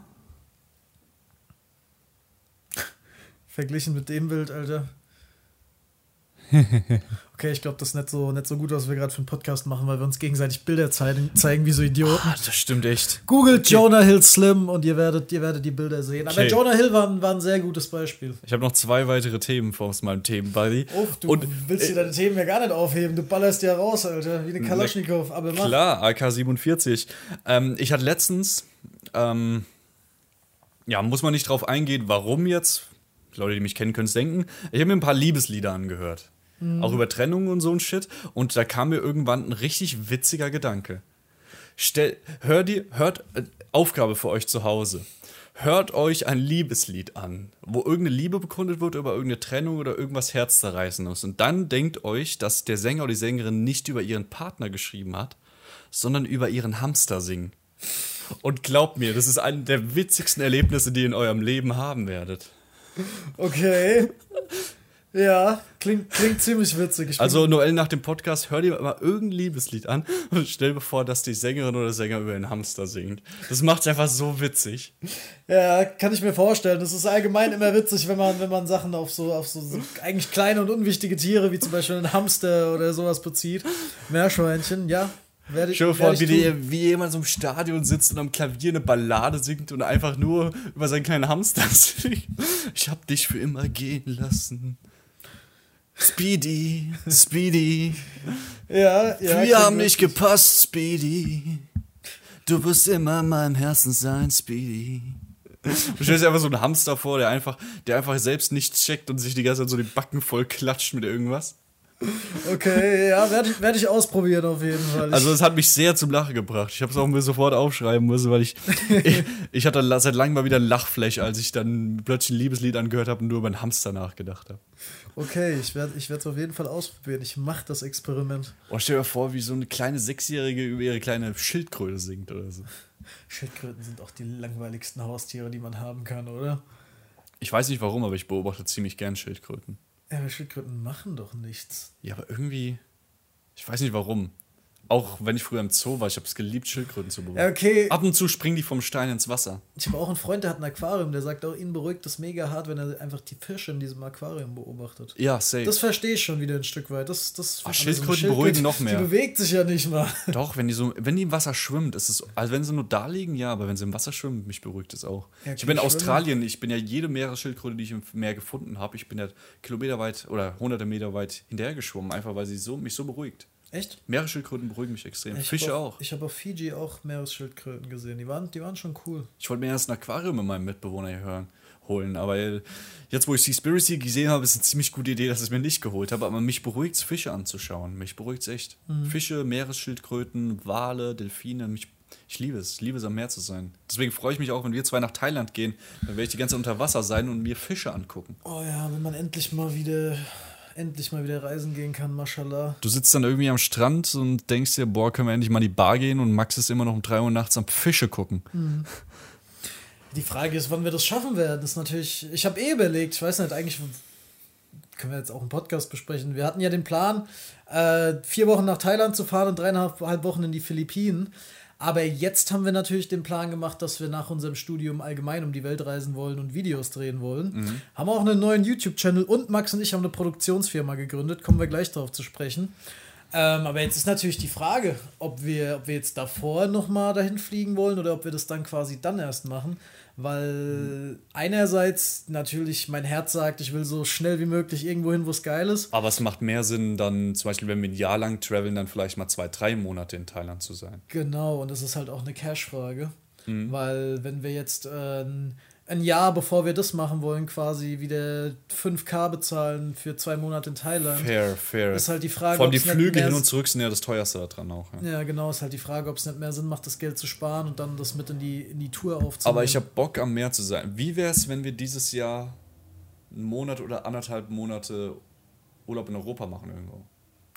Verglichen mit dem Bild, Alter. Okay, ich glaube, das ist nicht so, nicht so gut, was wir gerade für einen Podcast machen, weil wir uns gegenseitig Bilder zeigen, zeigen wie so Idioten. Ah, das stimmt echt. Googelt Jonah Hill Slim und ihr werdet, ihr werdet die Bilder sehen. Aber Okay. Jonah Hill war, ein- war ein sehr gutes Beispiel. Ich habe noch zwei weitere Themen aus meinem Themenbuddy. Uff, du Und willst dir deine Themen ja gar nicht aufheben. Du ballerst ja raus, Alter, wie eine Kalaschnikow. Aber mach. Klar, AK-47. Ähm, ich hatte letztens, ähm, ja, muss man nicht drauf eingehen, warum jetzt. Leute, die mich kennen, können es denken. Ich habe mir ein paar Liebeslieder angehört. Auch über Trennungen und so ein Shit. Und da kam mir irgendwann ein richtig witziger Gedanke. Stell, hör dir, hört, äh, Aufgabe für euch zu Hause. Hört euch ein Liebeslied an, wo irgendeine Liebe bekundet wird über irgendeine Trennung oder irgendwas Herzzerreißendes. Und dann denkt euch, dass der Sänger oder die Sängerin nicht über ihren Partner geschrieben hat, sondern über ihren Hamster singen. Und glaubt mir, das ist eine der witzigsten Erlebnisse, die ihr in eurem Leben haben werdet. Okay. Ja, klingt, klingt ziemlich witzig. Ich Also Noel nach dem Podcast, hör dir mal irgendein Liebeslied an und stell dir vor, dass die Sängerin oder Sänger über einen Hamster singt. Das macht's einfach so witzig. Ja, kann ich mir vorstellen. Das ist allgemein immer witzig, wenn man, wenn man Sachen auf so, auf so, so eigentlich kleine und unwichtige Tiere, wie zum Beispiel einen Hamster oder sowas bezieht. Meerschweinchen, ja. Werde ich, Stell dir vor, wie, die, wie jemand so im Stadion sitzt und am Klavier eine Ballade singt und einfach nur über seinen kleinen Hamster singt. Ich hab dich für immer gehen lassen. Speedy, Speedy. Ja, ja. Wir haben nicht gepasst, Speedy. Du wirst immer in meinem Herzen sein, Speedy. Du stellst dir einfach so einen Hamster vor, der einfach, der einfach selbst nichts checkt und sich die ganze Zeit so die Backen voll klatscht mit irgendwas. Okay, ja, werde ich, werd ich ausprobieren auf jeden Fall. Also es hat mich sehr zum Lachen gebracht. Ich habe es auch mir sofort aufschreiben müssen, weil ich, ich, ich hatte seit langem mal wieder ein Lachflash, als ich dann plötzlich ein Liebeslied angehört habe und nur über einen Hamster nachgedacht habe. okay, ich werde es auf jeden Fall ausprobieren. Ich mache das Experiment. Oh, stell dir vor, wie so eine kleine Sechsjährige über ihre kleine Schildkröte singt oder so. Schildkröten sind auch die langweiligsten Haustiere, die man haben kann, oder? Ich weiß nicht warum, aber ich beobachte ziemlich gern Schildkröten. Ja, aber Schildkröten machen doch nichts. Ja, aber irgendwie, ich weiß nicht warum. Auch wenn ich früher im Zoo war, ich habe es geliebt, Schildkröten zu beobachten. Okay. Ab und zu springen die vom Stein ins Wasser. Ich habe auch einen Freund, der hat ein Aquarium, der sagt auch, ihn beruhigt das mega hart, wenn er einfach die Fische in diesem Aquarium beobachtet. Ja, safe. Das verstehe ich schon wieder ein Stück weit. Das, das also Schildkröten eine beruhigen noch mehr. Die bewegt sich ja nicht mal. Doch, wenn die so, wenn die im Wasser schwimmt, ist es, also wenn sie nur da liegen, ja, aber wenn sie im Wasser schwimmen, mich beruhigt es auch. Ja, ich bin in Australien, ich bin ja jede Meeresschildkröte, die ich im Meer gefunden habe, ich bin ja kilometerweit oder hunderte Meter weit hinterhergeschwommen, einfach weil sie so, mich so beruhigt. Echt? Meeresschildkröten beruhigen mich extrem. Ich Fische hab auch. Ich habe auf Fiji auch Meeresschildkröten gesehen. Die waren, die waren schon cool. Ich wollte mir erst ein Aquarium mit meinem Mitbewohner hier hören, holen, aber jetzt, wo ich Seaspiracy gesehen habe, ist eine ziemlich gute Idee, dass ich es mir nicht geholt habe. Aber mich beruhigt es, Fische anzuschauen. Mich beruhigt es echt. Fische, Meeresschildkröten, Wale, Delfine. Mich, ich liebe es. Ich liebe es, am Meer zu sein. Deswegen freue ich mich auch, wenn wir zwei nach Thailand gehen. Dann werde ich die ganze Zeit unter Wasser sein und mir Fische angucken. Oh ja, wenn man endlich mal wieder, endlich mal wieder reisen gehen kann, mashallah. Du sitzt dann irgendwie am Strand und denkst dir, boah, können wir endlich mal in die Bar gehen und Max ist immer noch um 3 Uhr nachts am Fische gucken. Die Frage ist, wann wir das schaffen werden. Das ist natürlich, ich habe eh überlegt, ich weiß nicht, eigentlich können wir jetzt auch im Podcast besprechen. Wir hatten ja den Plan, äh, vier Wochen nach Thailand zu fahren und dreieinhalb Wochen in die Philippinen. Aber jetzt haben wir natürlich den Plan gemacht, dass wir nach unserem Studium allgemein um die Welt reisen wollen und Videos drehen wollen. Mhm. Haben auch einen neuen YouTube-Channel und Max und ich haben eine Produktionsfirma gegründet. Kommen wir gleich darauf zu sprechen. Ähm, aber jetzt ist natürlich die Frage, ob wir, ob wir jetzt davor nochmal dahin fliegen wollen oder ob wir das dann quasi dann erst machen weil einerseits natürlich mein Herz sagt, ich will so schnell wie möglich irgendwo hin, wo es geil ist. Aber es macht mehr Sinn, dann zum Beispiel, wenn wir ein Jahr lang traveln, dann vielleicht mal zwei, drei Monate in Thailand zu sein. Genau, und das ist halt auch eine Cash-Frage. Mhm. Weil wenn wir jetzt äh, ein Jahr, bevor wir das machen wollen, quasi wieder 5K bezahlen für zwei Monate in Thailand. Fair, fair. Ist halt die Frage. Vor allem die Flüge hin und zurück sind ja das teuerste daran auch. Ja. ja, genau, ist halt die Frage, ob es nicht mehr Sinn macht, das Geld zu sparen und dann das mit in die, in die Tour aufzunehmen. Aber ich habe Bock am Meer zu sein. Wie wäre es, wenn wir dieses Jahr einen Monat oder anderthalb Monate Urlaub in Europa machen irgendwo?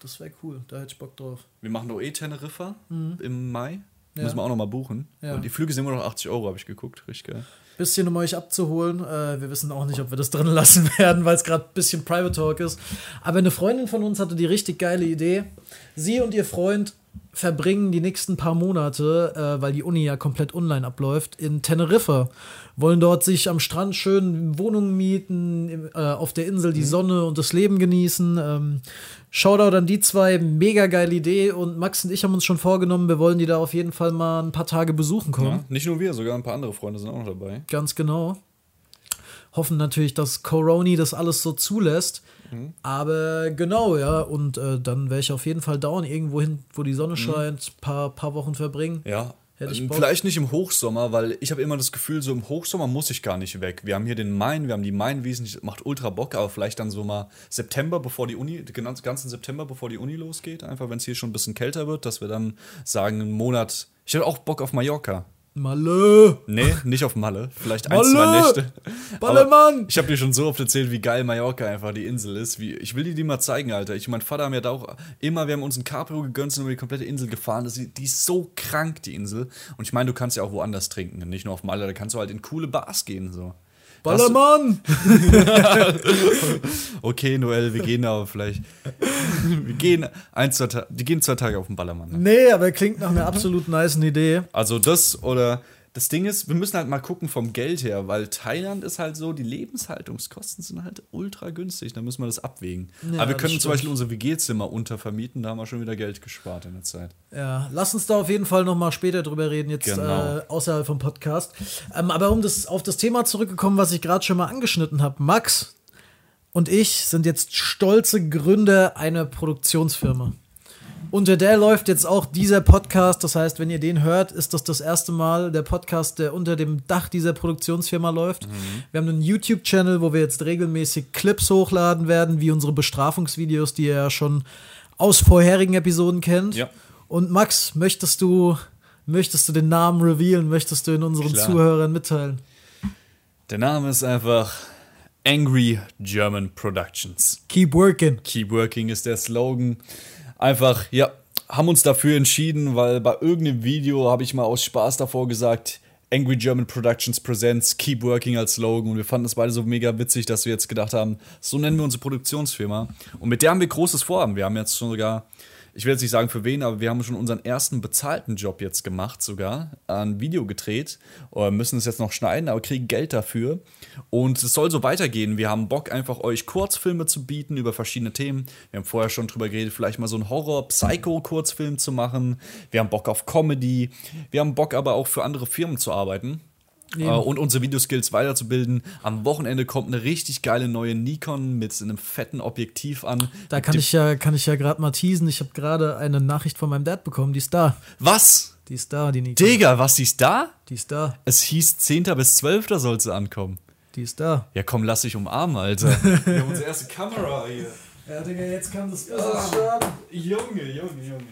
Das wäre cool, da hätte ich Bock drauf. Wir machen doch eh Teneriffa mhm. im Mai. Ja. Müssen wir auch nochmal buchen. Ja. Und die Flüge sind immer noch 80 Euro, habe ich geguckt. Richtig geil bisschen, um euch abzuholen. Äh, wir wissen auch nicht, ob wir das drin lassen werden, weil es gerade ein bisschen Private Talk ist. Aber eine Freundin von uns hatte die richtig geile Idee. Sie und ihr Freund verbringen die nächsten paar Monate, äh, weil die Uni ja komplett online abläuft, in Teneriffa. Wollen dort sich am Strand schön Wohnungen mieten, äh, auf der Insel die mhm. Sonne und das Leben genießen. Ähm, Shoutout an die zwei, mega geile Idee. Und Max und ich haben uns schon vorgenommen, wir wollen die da auf jeden Fall mal ein paar Tage besuchen kommen. Ja, nicht nur wir, sogar ein paar andere Freunde sind auch noch dabei. Ganz genau. Hoffen natürlich, dass Coroni das alles so zulässt. Mhm. Aber genau, ja, und äh, dann wäre ich auf jeden Fall down, irgendwo hin, wo die Sonne mhm. scheint, paar, paar Wochen verbringen. Ja, Vielleicht nicht im Hochsommer, weil ich habe immer das Gefühl, so im Hochsommer muss ich gar nicht weg. Wir haben hier den Main, wir haben die Mainwiesen, das macht ultra Bock, aber vielleicht dann so mal September, bevor die Uni, den ganzen September, bevor die Uni losgeht, einfach wenn es hier schon ein bisschen kälter wird, dass wir dann sagen, einen Monat. Ich habe auch Bock auf Mallorca. Malle! Nee, nicht auf Malle. Vielleicht ein, Malle! zwei Nächte. Ballermann! Ich habe dir schon so oft erzählt, wie geil Mallorca einfach die Insel ist. Wie, ich will dir die mal zeigen, Alter. Ich und mein Vater haben ja da auch immer, wir haben uns ein Cabrio gegönnt, sind über die komplette Insel gefahren. Das, die ist so krank, die Insel. Und ich meine, du kannst ja auch woanders trinken. Nicht nur auf Malle, da kannst du halt in coole Bars gehen, so. Ballermann! okay, Noel, wir gehen aber vielleicht. Wir gehen ein, zwei Tage, die gehen zwei Tage auf den Ballermann. Ne? Nee, aber klingt nach einer absolut nice Idee. Also das oder das Ding ist, wir müssen halt mal gucken vom Geld her, weil Thailand ist halt so, die Lebenshaltungskosten sind halt ultra günstig, da müssen wir das abwägen. Ja, Aber wir können zum Beispiel unser WG-Zimmer untervermieten, da haben wir schon wieder Geld gespart in der Zeit. Ja, lass uns da auf jeden Fall nochmal später drüber reden, jetzt genau. äh, außerhalb vom Podcast. Ähm, aber um das, auf das Thema zurückgekommen, was ich gerade schon mal angeschnitten habe, Max und ich sind jetzt stolze Gründer einer Produktionsfirma. Unter der läuft jetzt auch dieser Podcast. Das heißt, wenn ihr den hört, ist das das erste Mal der Podcast, der unter dem Dach dieser Produktionsfirma läuft. Mhm. Wir haben einen YouTube-Channel, wo wir jetzt regelmäßig Clips hochladen werden, wie unsere Bestrafungsvideos, die ihr ja schon aus vorherigen Episoden kennt. Ja. Und Max, möchtest du, möchtest du den Namen revealen? Möchtest du in unseren Klar. Zuhörern mitteilen? Der Name ist einfach Angry German Productions. Keep working. Keep working ist der Slogan einfach, ja, haben uns dafür entschieden, weil bei irgendeinem Video habe ich mal aus Spaß davor gesagt, Angry German Productions Presents Keep Working als Slogan und wir fanden das beide so mega witzig, dass wir jetzt gedacht haben, so nennen wir unsere Produktionsfirma und mit der haben wir großes Vorhaben. Wir haben jetzt schon sogar ich will jetzt nicht sagen für wen, aber wir haben schon unseren ersten bezahlten Job jetzt gemacht, sogar. Ein Video gedreht. Oder müssen es jetzt noch schneiden, aber kriegen Geld dafür. Und es soll so weitergehen. Wir haben Bock, einfach euch Kurzfilme zu bieten über verschiedene Themen. Wir haben vorher schon drüber geredet, vielleicht mal so einen Horror-Psycho-Kurzfilm zu machen. Wir haben Bock auf Comedy. Wir haben Bock aber auch für andere Firmen zu arbeiten. Äh, und unsere Videoskills weiterzubilden. Am Wochenende kommt eine richtig geile neue Nikon mit einem fetten Objektiv an. Da kann ich ja, kann ich ja gerade mal teasen. Ich habe gerade eine Nachricht von meinem Dad bekommen, die ist da. Was? Die ist da, die Nikon. Digga, was, die ist da? Die ist da. Es hieß 10. bis 12. soll sie ankommen. Die ist da. Ja, komm, lass dich umarmen, Alter. Wir haben unsere erste Kamera hier. Ja, Digga, jetzt kann das ah. Junge, Junge, Junge.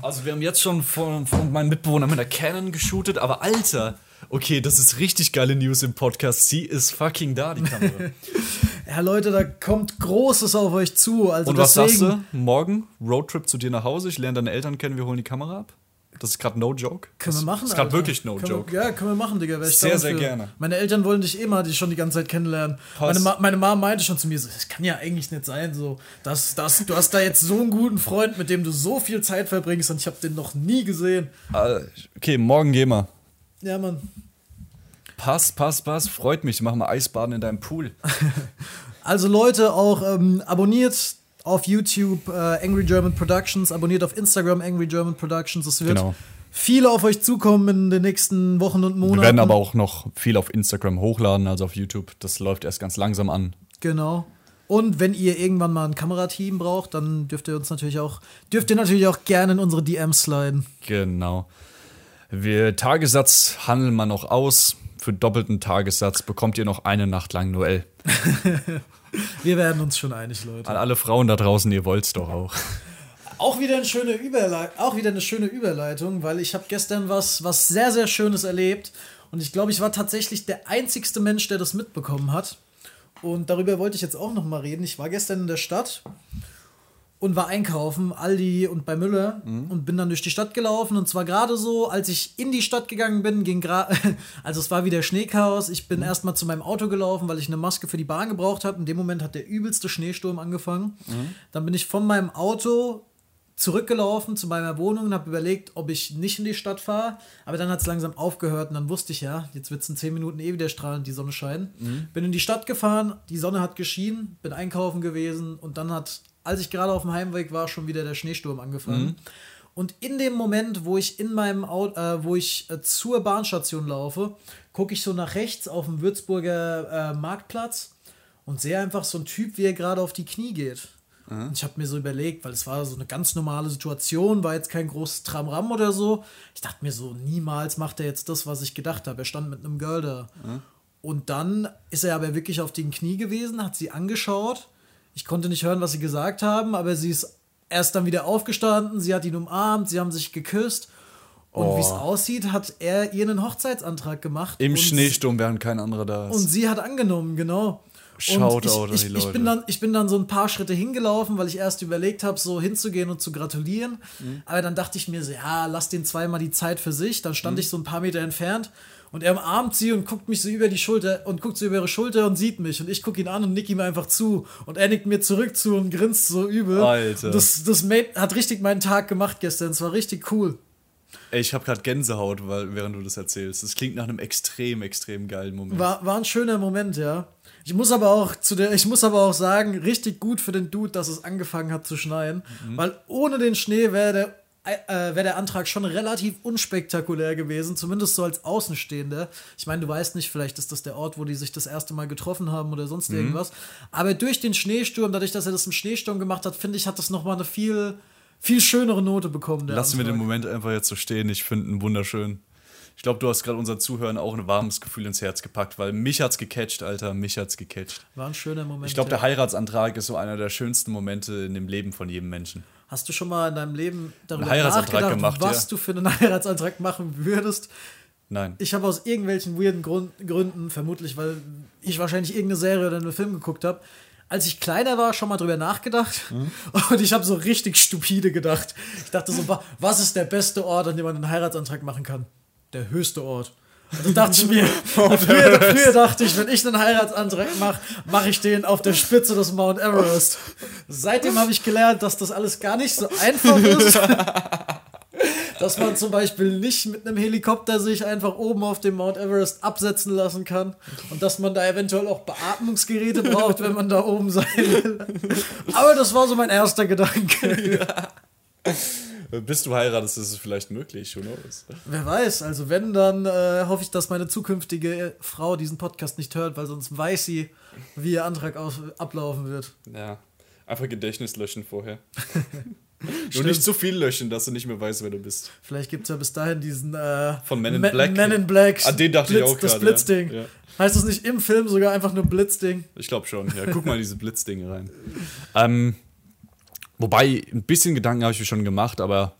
Also, wir haben jetzt schon von, von meinem Mitbewohner mit der Canon geshootet, aber Alter, Okay, das ist richtig geile News im Podcast. Sie ist fucking da, die Kamera. ja, Leute, da kommt Großes auf euch zu. Also Und was sagst du? Morgen Roadtrip zu dir nach Hause. Ich lerne deine Eltern kennen, wir holen die Kamera ab. Das ist gerade no joke. Können das wir machen, ist gerade wirklich no können joke. Wir, ja, können wir machen, Digga. Sehr, sehr gerne. Meine Eltern wollen dich immer die schon die ganze Zeit kennenlernen. Meine, Ma meine Mama meinte schon zu mir so, das kann ja eigentlich nicht sein, so, dass, dass du hast da jetzt so einen guten Freund, mit dem du so viel Zeit verbringst und ich habe den noch nie gesehen. Äh, Okay, morgen gehen wir. Ja, Mann. Passt, passt, passt. Freut mich. Machen wir Eisbaden in deinem Pool. Also Leute, auch ähm, abonniert auf YouTube äh, Angry German Productions, abonniert auf Instagram Angry German Productions. Es wird Genau. viele auf euch zukommen in den nächsten Wochen und Monaten. Wir werden aber auch noch viel auf Instagram hochladen, also auf YouTube. Das läuft erst ganz langsam an. Genau. Und wenn ihr irgendwann mal ein Kamerateam braucht, dann dürft ihr uns natürlich auch, dürft ihr natürlich auch gerne in unsere DMs sliden. Genau. Wir Tagessatz handeln wir noch aus. Für doppelten Tagessatz bekommt ihr noch eine Nacht lang Noel. Wir werden uns schon einig, Leute. An alle Frauen da draußen, ihr wollt's doch auch. Auch wieder eine schöne Überleitung, auch wieder eine schöne Überleitung, weil ich habe gestern was, was sehr, sehr Schönes erlebt. Und ich glaube, ich war tatsächlich der einzigste Mensch, der das mitbekommen hat. Und darüber wollte ich jetzt auch noch mal reden. Ich war gestern in der Stadt und war einkaufen, Aldi und bei Müller und bin dann durch die Stadt gelaufen und zwar gerade so, als ich in die Stadt gegangen bin, ging gerade, also es war wieder Schneechaos. Ich bin erstmal zu meinem Auto gelaufen, weil ich eine Maske für die Bahn gebraucht habe. In dem Moment hat der übelste Schneesturm angefangen. Dann bin ich von meinem Auto zurückgelaufen zu meiner Wohnung und habe überlegt, ob ich nicht in die Stadt fahre. Aber dann hat es langsam aufgehört und dann wusste ich ja, jetzt wird es in 10 Minuten eh wieder strahlend die Sonne scheinen. Bin in die Stadt gefahren, die Sonne hat geschienen, bin einkaufen gewesen und dann hat, als ich gerade auf dem Heimweg war, schon wieder der Schneesturm angefangen. Und in dem Moment, wo ich in meinem Auto, äh, wo ich äh, zur Bahnstation laufe, gucke ich so nach rechts auf dem Würzburger äh, Marktplatz und sehe einfach so einen Typ, wie er gerade auf die Knie geht. Und ich habe mir so überlegt, weil es war so eine ganz normale Situation, war jetzt kein großes Tramram oder so. Ich dachte mir so, niemals macht er jetzt das, was ich gedacht habe. Er stand mit einem Girl da. Und dann ist er aber wirklich auf den Knie gewesen, hat sie angeschaut. Ich konnte nicht hören, was sie gesagt haben, aber sie ist erst dann wieder aufgestanden, sie hat ihn umarmt, sie haben sich geküsst. Und Oh. wie es aussieht, hat er ihr einen Hochzeitsantrag gemacht. Im Schneesturm, während kein anderer da ist. und sie hat angenommen, genau. Shoutout ich, die ich, ich, Leute. bin dann, ich bin dann so ein paar Schritte hingelaufen, weil ich erst überlegt habe, so hinzugehen und zu gratulieren. Mhm. Aber dann dachte ich mir so, ja, lass den zweimal die Zeit für sich. Dann Mhm. stand ich so ein paar Meter entfernt und er umarmt sie und guckt mich so über die Schulter und guckt so über ihre Schulter und sieht mich. Und ich gucke ihn an und nick ihm einfach zu. Und er nickt mir zurück zu und grinst so übel. Alter. Und Das, das made, hat richtig meinen Tag gemacht gestern. Es war richtig cool. Ey, ich habe gerade Gänsehaut, weil, während du das erzählst. Das klingt nach einem extrem, extrem geilen Moment. War, war ein schöner Moment, ja. Ich muss aber auch zu der, ich muss aber auch sagen, richtig gut für den Dude, dass es angefangen hat zu schneien. Weil ohne den Schnee wäre der, äh, wäre der Antrag schon relativ unspektakulär gewesen, zumindest so als Außenstehender. Ich meine, du weißt nicht, vielleicht ist das der Ort, wo die sich das erste Mal getroffen haben oder sonst irgendwas. Aber durch den Schneesturm, dadurch, dass er das im Schneesturm gemacht hat, finde ich, hat das nochmal eine viel, viel schönere Note bekommen. Lassen wir den Antrag. Moment einfach jetzt so stehen. Ich finde ihn wunderschön. Ich glaube, du hast gerade unseren Zuhörern auch ein warmes Gefühl ins Herz gepackt, weil mich hat's gecatcht, Alter. Mich hat's gecatcht. War ein schöner Moment. Ich glaube, der. Heiratsantrag ist so einer der schönsten Momente in dem Leben von jedem Menschen. Hast du schon mal in deinem Leben darüber nachgedacht, gemacht, was ja. du für einen Heiratsantrag machen würdest? Nein. Ich habe aus irgendwelchen weirden Grund, Gründen, vermutlich weil ich wahrscheinlich irgendeine Serie oder einen Film geguckt habe, als ich kleiner war, schon mal drüber nachgedacht. Mhm. Und ich habe so richtig stupide gedacht. Ich dachte so, wa- was ist der beste Ort, an dem man einen Heiratsantrag machen kann? Der höchste Ort. Und dann dachte ich mir, früher, früher dachte ich, wenn ich einen Heiratsantrag mache, mache ich den auf der Spitze des Mount Everest. Seitdem habe ich gelernt, dass das alles gar nicht so einfach ist. Dass man zum Beispiel nicht mit einem Helikopter sich einfach oben auf dem Mount Everest absetzen lassen kann und dass man da eventuell auch Beatmungsgeräte braucht, wenn man da oben sein will. Aber das war so mein erster Gedanke. Bis du heiratest, ist es vielleicht möglich, who knows? Wer weiß, also wenn, dann äh, hoffe ich, dass meine zukünftige Frau diesen Podcast nicht hört, weil sonst weiß sie, wie ihr Antrag ablaufen wird. Ja. Einfach Gedächtnis löschen vorher. Nur nicht zu viel löschen, dass du nicht mehr weißt, wer du bist. Vielleicht gibt es ja bis dahin diesen äh, Von Men in Ma- Black. Men in Black. An den dachte ich Blitz, auch Das gerade, Blitzding. ja. Ja. Heißt das nicht im Film sogar einfach nur Blitzding? Ich glaube schon. Ja, guck mal diese Blitzdinge rein. Ähm, wobei, ein bisschen Gedanken habe ich mir schon gemacht, aber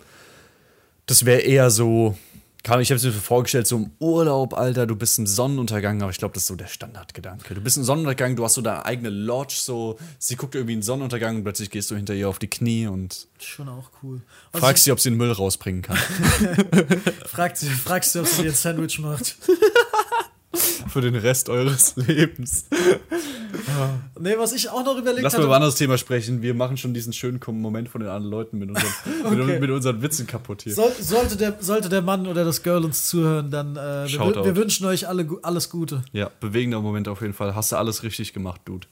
das wäre eher so, ich habe es mir vorgestellt, so im Urlaub, Alter, du bist im Sonnenuntergang, aber ich glaube, das ist so der Standardgedanke. Du bist im Sonnenuntergang, du hast so deine eigene Lodge, so, sie guckt irgendwie in den Sonnenuntergang und plötzlich gehst du hinter ihr auf die Knie und Schon auch cool. Was fragst sie, ob sie den Müll rausbringen kann. fragst, sie, fragst du, ob sie dir ein Sandwich macht. Für den Rest eures Lebens. Nee, was ich auch noch überlegt Lass mal über ein anderes Thema sprechen. Wir machen schon diesen schönen Moment von den anderen Leuten mit unseren, Okay. mit, mit unseren Witzen kaputt hier. Soll, sollte, der, sollte der Mann oder das Girl uns zuhören, dann äh, wir, wir wünschen euch alle, alles Gute. Ja, bewegender Moment auf jeden Fall. Hast du alles richtig gemacht, Dude.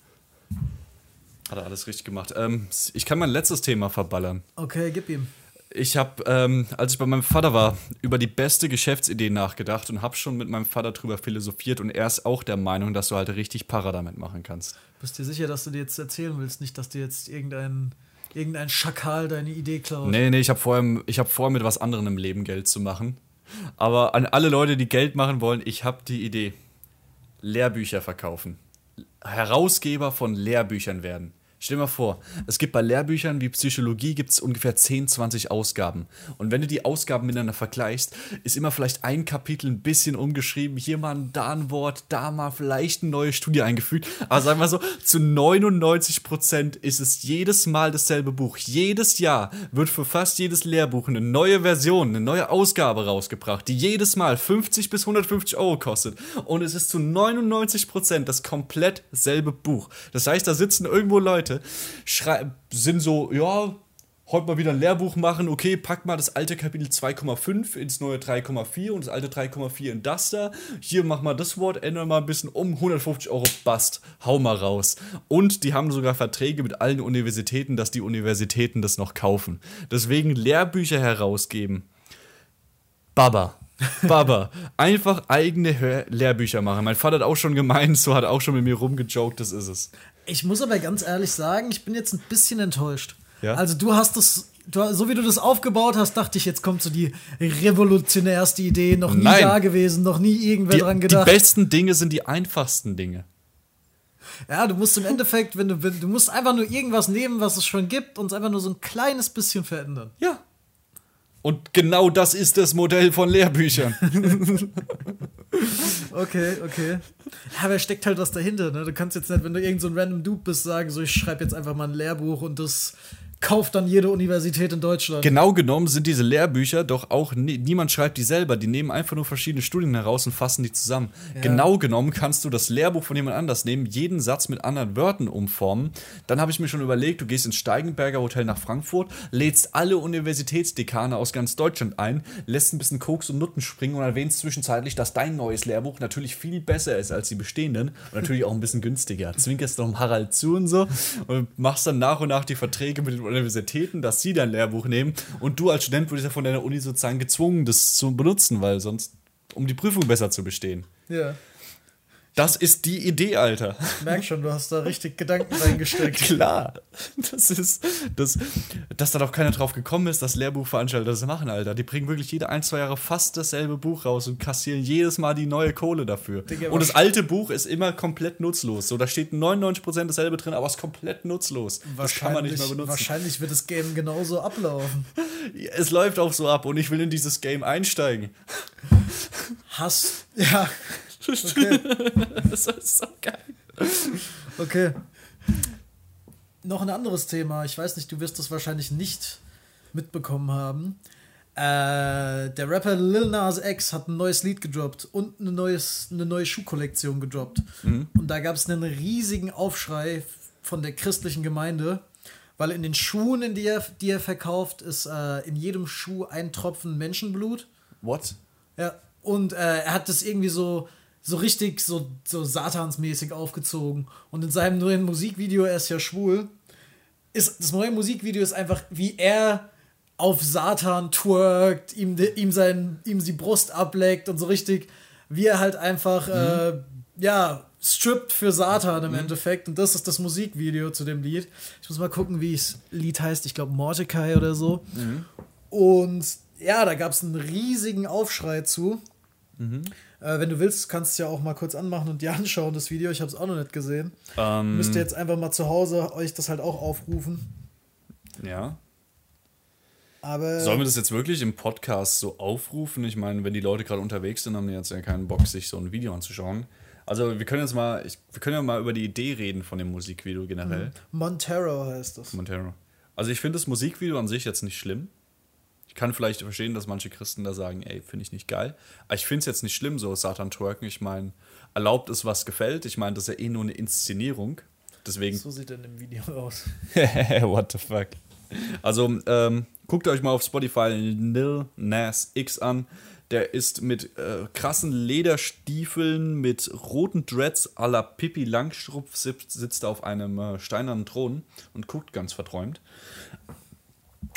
Hat er alles richtig gemacht. Ähm, ich kann mein letztes Thema verballern. Okay, gib ihm. Ich habe, ähm, als ich bei meinem Vater war, über die beste Geschäftsidee nachgedacht und habe schon mit meinem Vater drüber philosophiert und er ist auch der Meinung, dass du halt richtig Para damit machen kannst. Bist dir sicher, dass du dir jetzt erzählen willst? Nicht, dass dir jetzt irgendein, irgendein Schakal deine Idee klaut. Nee, nee, ich habe vorher, ich hab vor, mit was anderem im Leben Geld zu machen. Aber an alle Leute, die Geld machen wollen, ich habe die Idee. Lehrbücher verkaufen. Herausgeber von Lehrbüchern werden. Stell dir mal vor, es gibt bei Lehrbüchern wie Psychologie gibt es ungefähr 10, 20 Ausgaben. Und wenn du die Ausgaben miteinander vergleichst, ist immer vielleicht ein Kapitel ein bisschen umgeschrieben, hier mal ein, da ein Wort, da mal vielleicht eine neue Studie eingefügt. Aber sagen wir so, zu 99 Prozent ist es jedes Mal dasselbe Buch. Jedes Jahr wird für fast jedes Lehrbuch eine neue Version, eine neue Ausgabe rausgebracht, die jedes Mal 50 bis 150 Euro kostet. Und es ist zu 99 Prozent das komplett selbe Buch. Das heißt, da sitzen irgendwo Leute, schrei- sind so, ja, heute mal wieder ein Lehrbuch machen, okay, pack mal das alte Kapitel 2,5 ins neue 3,4 und das alte 3,4 in das da. Hier mach mal das Wort, ändere mal ein bisschen um, 150 Euro, bast, hau mal raus. Und die haben sogar Verträge mit allen Universitäten, dass die Universitäten das noch kaufen. Deswegen Lehrbücher herausgeben. Baba. Baba. Einfach eigene Hör Lehrbücher machen. Mein Vater hat auch schon gemeint, so hat auch schon mit mir rumgejoked, das ist es. Ich muss aber ganz ehrlich sagen, ich bin jetzt ein bisschen enttäuscht. Ja? Also du hast das, du, so wie du das aufgebaut hast, dachte ich, jetzt kommt so die revolutionärste Idee, noch nie Nein. da gewesen, noch nie irgendwer Die, dran die gedacht. besten Dinge sind die einfachsten Dinge. Ja, du musst im Endeffekt, wenn du, wenn, du musst einfach nur irgendwas nehmen, was es schon gibt, und es einfach nur so ein kleines bisschen verändern. Ja. Und genau das ist das Modell von Lehrbüchern. Okay, okay. Ja, aber steckt halt was dahinter, ne? Du kannst jetzt nicht, wenn du irgend so random Dude bist, sagen, so ich schreibe jetzt einfach mal ein Lehrbuch und das kauft dann jede Universität in Deutschland. genau genommen sind diese Lehrbücher doch auch, nie, niemand schreibt die selber. Die nehmen einfach nur verschiedene Studien heraus und fassen die zusammen. Genau genommen kannst du das Lehrbuch von jemand anders nehmen, jeden Satz mit anderen Wörtern umformen. Dann habe ich mir schon überlegt, du gehst ins Steigenberger Hotel nach Frankfurt, lädst alle Universitätsdekane aus ganz Deutschland ein, lässt ein bisschen Koks und Nutten springen und erwähnst zwischenzeitlich, dass dein neues Lehrbuch natürlich viel besser ist als die bestehenden und natürlich auch ein bisschen günstiger. Zwinkerst noch Harald zu und so und machst dann nach und nach die Verträge mit den Universitäten, dass sie dein Lehrbuch nehmen und du als Student wurdest ja von deiner Uni sozusagen gezwungen, das zu benutzen, weil sonst, um die Prüfung besser zu bestehen. Ja. Das ist die Idee, Alter. Ich merk schon, du hast da richtig Gedanken reingesteckt. Klar. Das ist, das, dass da doch keiner drauf gekommen ist, dass Lehrbuchveranstalter das machen, Alter. Die bringen wirklich jede ein, zwei Jahre fast dasselbe Buch raus und kassieren jedes Mal die neue Kohle dafür. Digga, und das alte Buch ist immer komplett nutzlos. So, da steht 99% dasselbe drin, aber es ist komplett nutzlos. Das kann man nicht mehr benutzen. Wahrscheinlich wird das Game genauso ablaufen. Es läuft auch so ab und ich will in dieses Game einsteigen. Hass. Ja. Okay. Das ist so geil. Okay. Noch ein anderes Thema. Ich weiß nicht, du wirst das wahrscheinlich nicht mitbekommen haben. Äh, der Rapper Lil Nas X hat ein neues Lied gedroppt und eine, neues, eine neue Schuhkollektion gedroppt. Und da gab es einen riesigen Aufschrei von der christlichen Gemeinde, weil in den Schuhen, in die er, die er verkauft, ist äh, in jedem Schuh ein Tropfen Menschenblut. What? Ja, und äh, er hat das irgendwie so, so richtig so, so satansmäßig aufgezogen. Und in seinem neuen Musikvideo, er ist ja schwul, ist das neue Musikvideo ist einfach, wie er auf Satan twerkt, ihm, de, ihm, sein, ihm die Brust ableckt und so richtig, wie er halt einfach, äh, ja, strippt für Satan im Endeffekt. Und das ist das Musikvideo zu dem Lied. Ich muss mal gucken, wie das Lied heißt. Ich glaube Mordecai oder so. Und ja, da gab es einen riesigen Aufschrei zu. Äh, wenn du willst, kannst du ja auch mal kurz anmachen und dir anschauen, das Video. Ich habe es auch noch nicht gesehen. Ähm, Müsst ihr jetzt einfach mal zu Hause euch das halt auch aufrufen. ja. Aber Sollen wir das jetzt wirklich im Podcast so aufrufen? Ich meine, wenn die Leute gerade unterwegs sind, haben die jetzt ja keinen Bock, sich so ein Video anzuschauen. Also wir können jetzt mal, ich, wir können ja mal über die Idee reden von dem Musikvideo generell. Montero heißt das. Montero. Also ich finde das Musikvideo an sich jetzt nicht schlimm. Ich kann vielleicht verstehen, dass manche Christen da sagen, ey, finde ich nicht geil. Aber ich finde es jetzt nicht schlimm, so Satan twerken. Ich meine, erlaubt ist, was gefällt. Ich meine, das ist ja eh nur eine Inszenierung. Deswegen. So sieht er im Video aus. What the fuck. Also, ähm, guckt euch mal auf Spotify Lil Nas X an. Der ist mit äh, krassen Lederstiefeln, mit roten Dreads à la Pippi Langstrumpf, sitzt, sitzt auf einem äh, steinernen Thron und guckt ganz verträumt.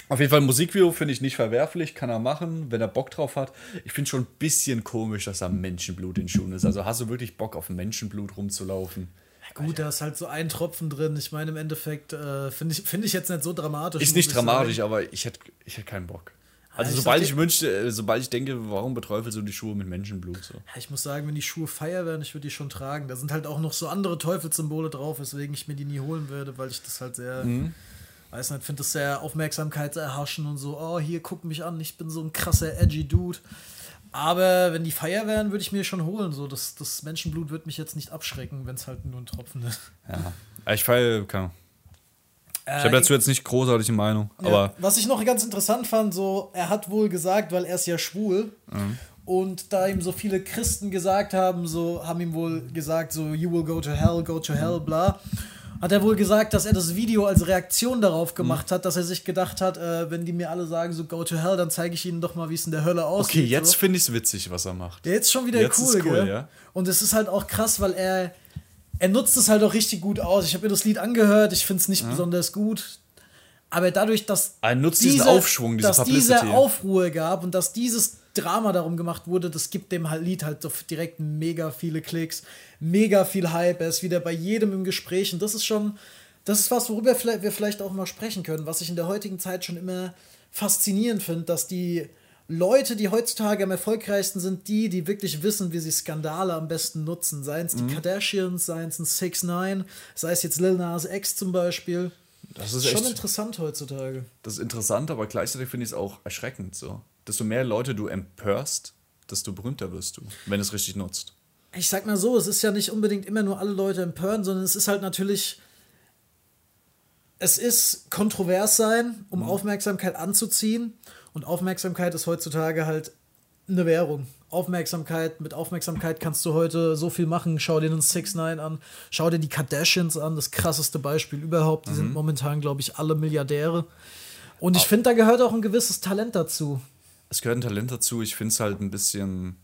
Auf jeden Fall Musikvideo finde ich nicht verwerflich, kann er machen, wenn er Bock drauf hat. Ich finde schon ein bisschen komisch, dass da Menschenblut in Schuhen ist. Also hast du wirklich Bock auf Menschenblut rumzulaufen? Gut, da ist halt so ein Tropfen drin. Ich meine, im Endeffekt äh, finde ich, find ich jetzt nicht so dramatisch. Ist nicht ich dramatisch, sagen. aber ich hätte ich hätt keinen Bock. Also ich sobald ich wünschte, äh, sobald ich denke, warum beträufelst du die Schuhe mit Menschenblut so? Ich muss sagen, wenn die Schuhe feier wären, ich würde die schon tragen. Da sind halt auch noch so andere Teufelssymbole drauf, weswegen ich mir die nie holen würde, weil ich das halt sehr, Mhm. Weiß nicht, finde das sehr aufmerksamkeitserhaschen und so, oh, hier, guck mich an, ich bin so ein krasser, edgy Dude. Aber wenn die feier wären, würde ich mir schon holen. So, das, das Menschenblut wird mich jetzt nicht abschrecken, wenn es halt nur ein Tropfen ist. Ja. Ich Ahnung. Äh, Ich habe dazu jetzt nicht großartige Meinung, Ja, aber was ich noch ganz interessant fand, so, er hat wohl gesagt, weil er ist ja schwul, Mhm. und da ihm so viele Christen gesagt haben, so, haben ihm wohl gesagt, so, you will go to hell, go to hell, bla, hat er wohl gesagt, dass er das Video als Reaktion darauf gemacht Mhm. hat, dass er sich gedacht hat, äh, wenn die mir alle sagen, so, go to hell, dann zeige ich ihnen doch mal, wie es in der Hölle aussieht. okay, jetzt so. finde ich es witzig, was er macht. Der ist schon wieder Jetzt cool, ist cool, gell? ja. Und es ist halt auch krass, weil er, er nutzt es halt auch richtig gut aus. Ich habe mir das Lied angehört, ich finde es nicht besonders gut. Aber dadurch, dass, Er nutzt diesen Aufschwung, diese dass Publicity. diese Aufruhr gab und dass dieses Drama darum gemacht wurde, das gibt dem halt Lied halt so direkt mega viele Klicks, mega viel Hype. Er ist wieder bei jedem im Gespräch und das ist schon, das ist was, worüber wir vielleicht auch mal sprechen können, was ich in der heutigen Zeit schon immer faszinierend finde, dass die Leute, die heutzutage am erfolgreichsten sind, die, die wirklich wissen, wie sie Skandale am besten nutzen. Seien es die Mhm. Kardashians, seien es ein 6 9 sei es jetzt Lil Nas X zum Beispiel. Das ist Schon echt, interessant heutzutage. das ist interessant, aber gleichzeitig finde ich es auch erschreckend so. Desto mehr Leute du empörst, desto berühmter wirst du, wenn du es richtig nutzt. Ich sag mal so, es ist ja nicht unbedingt immer nur alle Leute empören, sondern es ist halt natürlich. Es ist kontrovers sein, um Aufmerksamkeit anzuziehen. Und Aufmerksamkeit ist heutzutage halt eine Währung. Aufmerksamkeit, mit Aufmerksamkeit kannst du heute so viel machen. Schau dir den 6 9 an, schau dir die Kardashians an, das krasseste Beispiel überhaupt. Die sind momentan, glaube ich, alle Milliardäre. Und ich finde, da gehört auch ein gewisses Talent dazu. Es gehört ein Talent dazu. Ich finde es halt ein bisschen.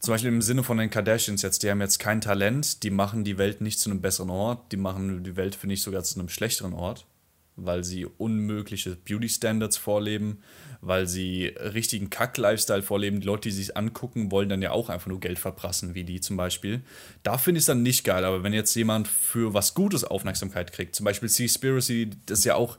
Zum Beispiel im Sinne von den Kardashians jetzt, die haben jetzt kein Talent, die machen die Welt nicht zu einem besseren Ort, die machen die Welt, finde ich, sogar zu einem schlechteren Ort, weil sie unmögliche Beauty-Standards vorleben, weil sie richtigen Kack-Lifestyle vorleben. Die Leute, die sich angucken, wollen dann ja auch einfach nur Geld verprassen, wie die zum Beispiel. Da finde ich es dann nicht geil, aber wenn jetzt jemand für was Gutes Aufmerksamkeit kriegt, zum Beispiel Seaspiracy, das ist ja auch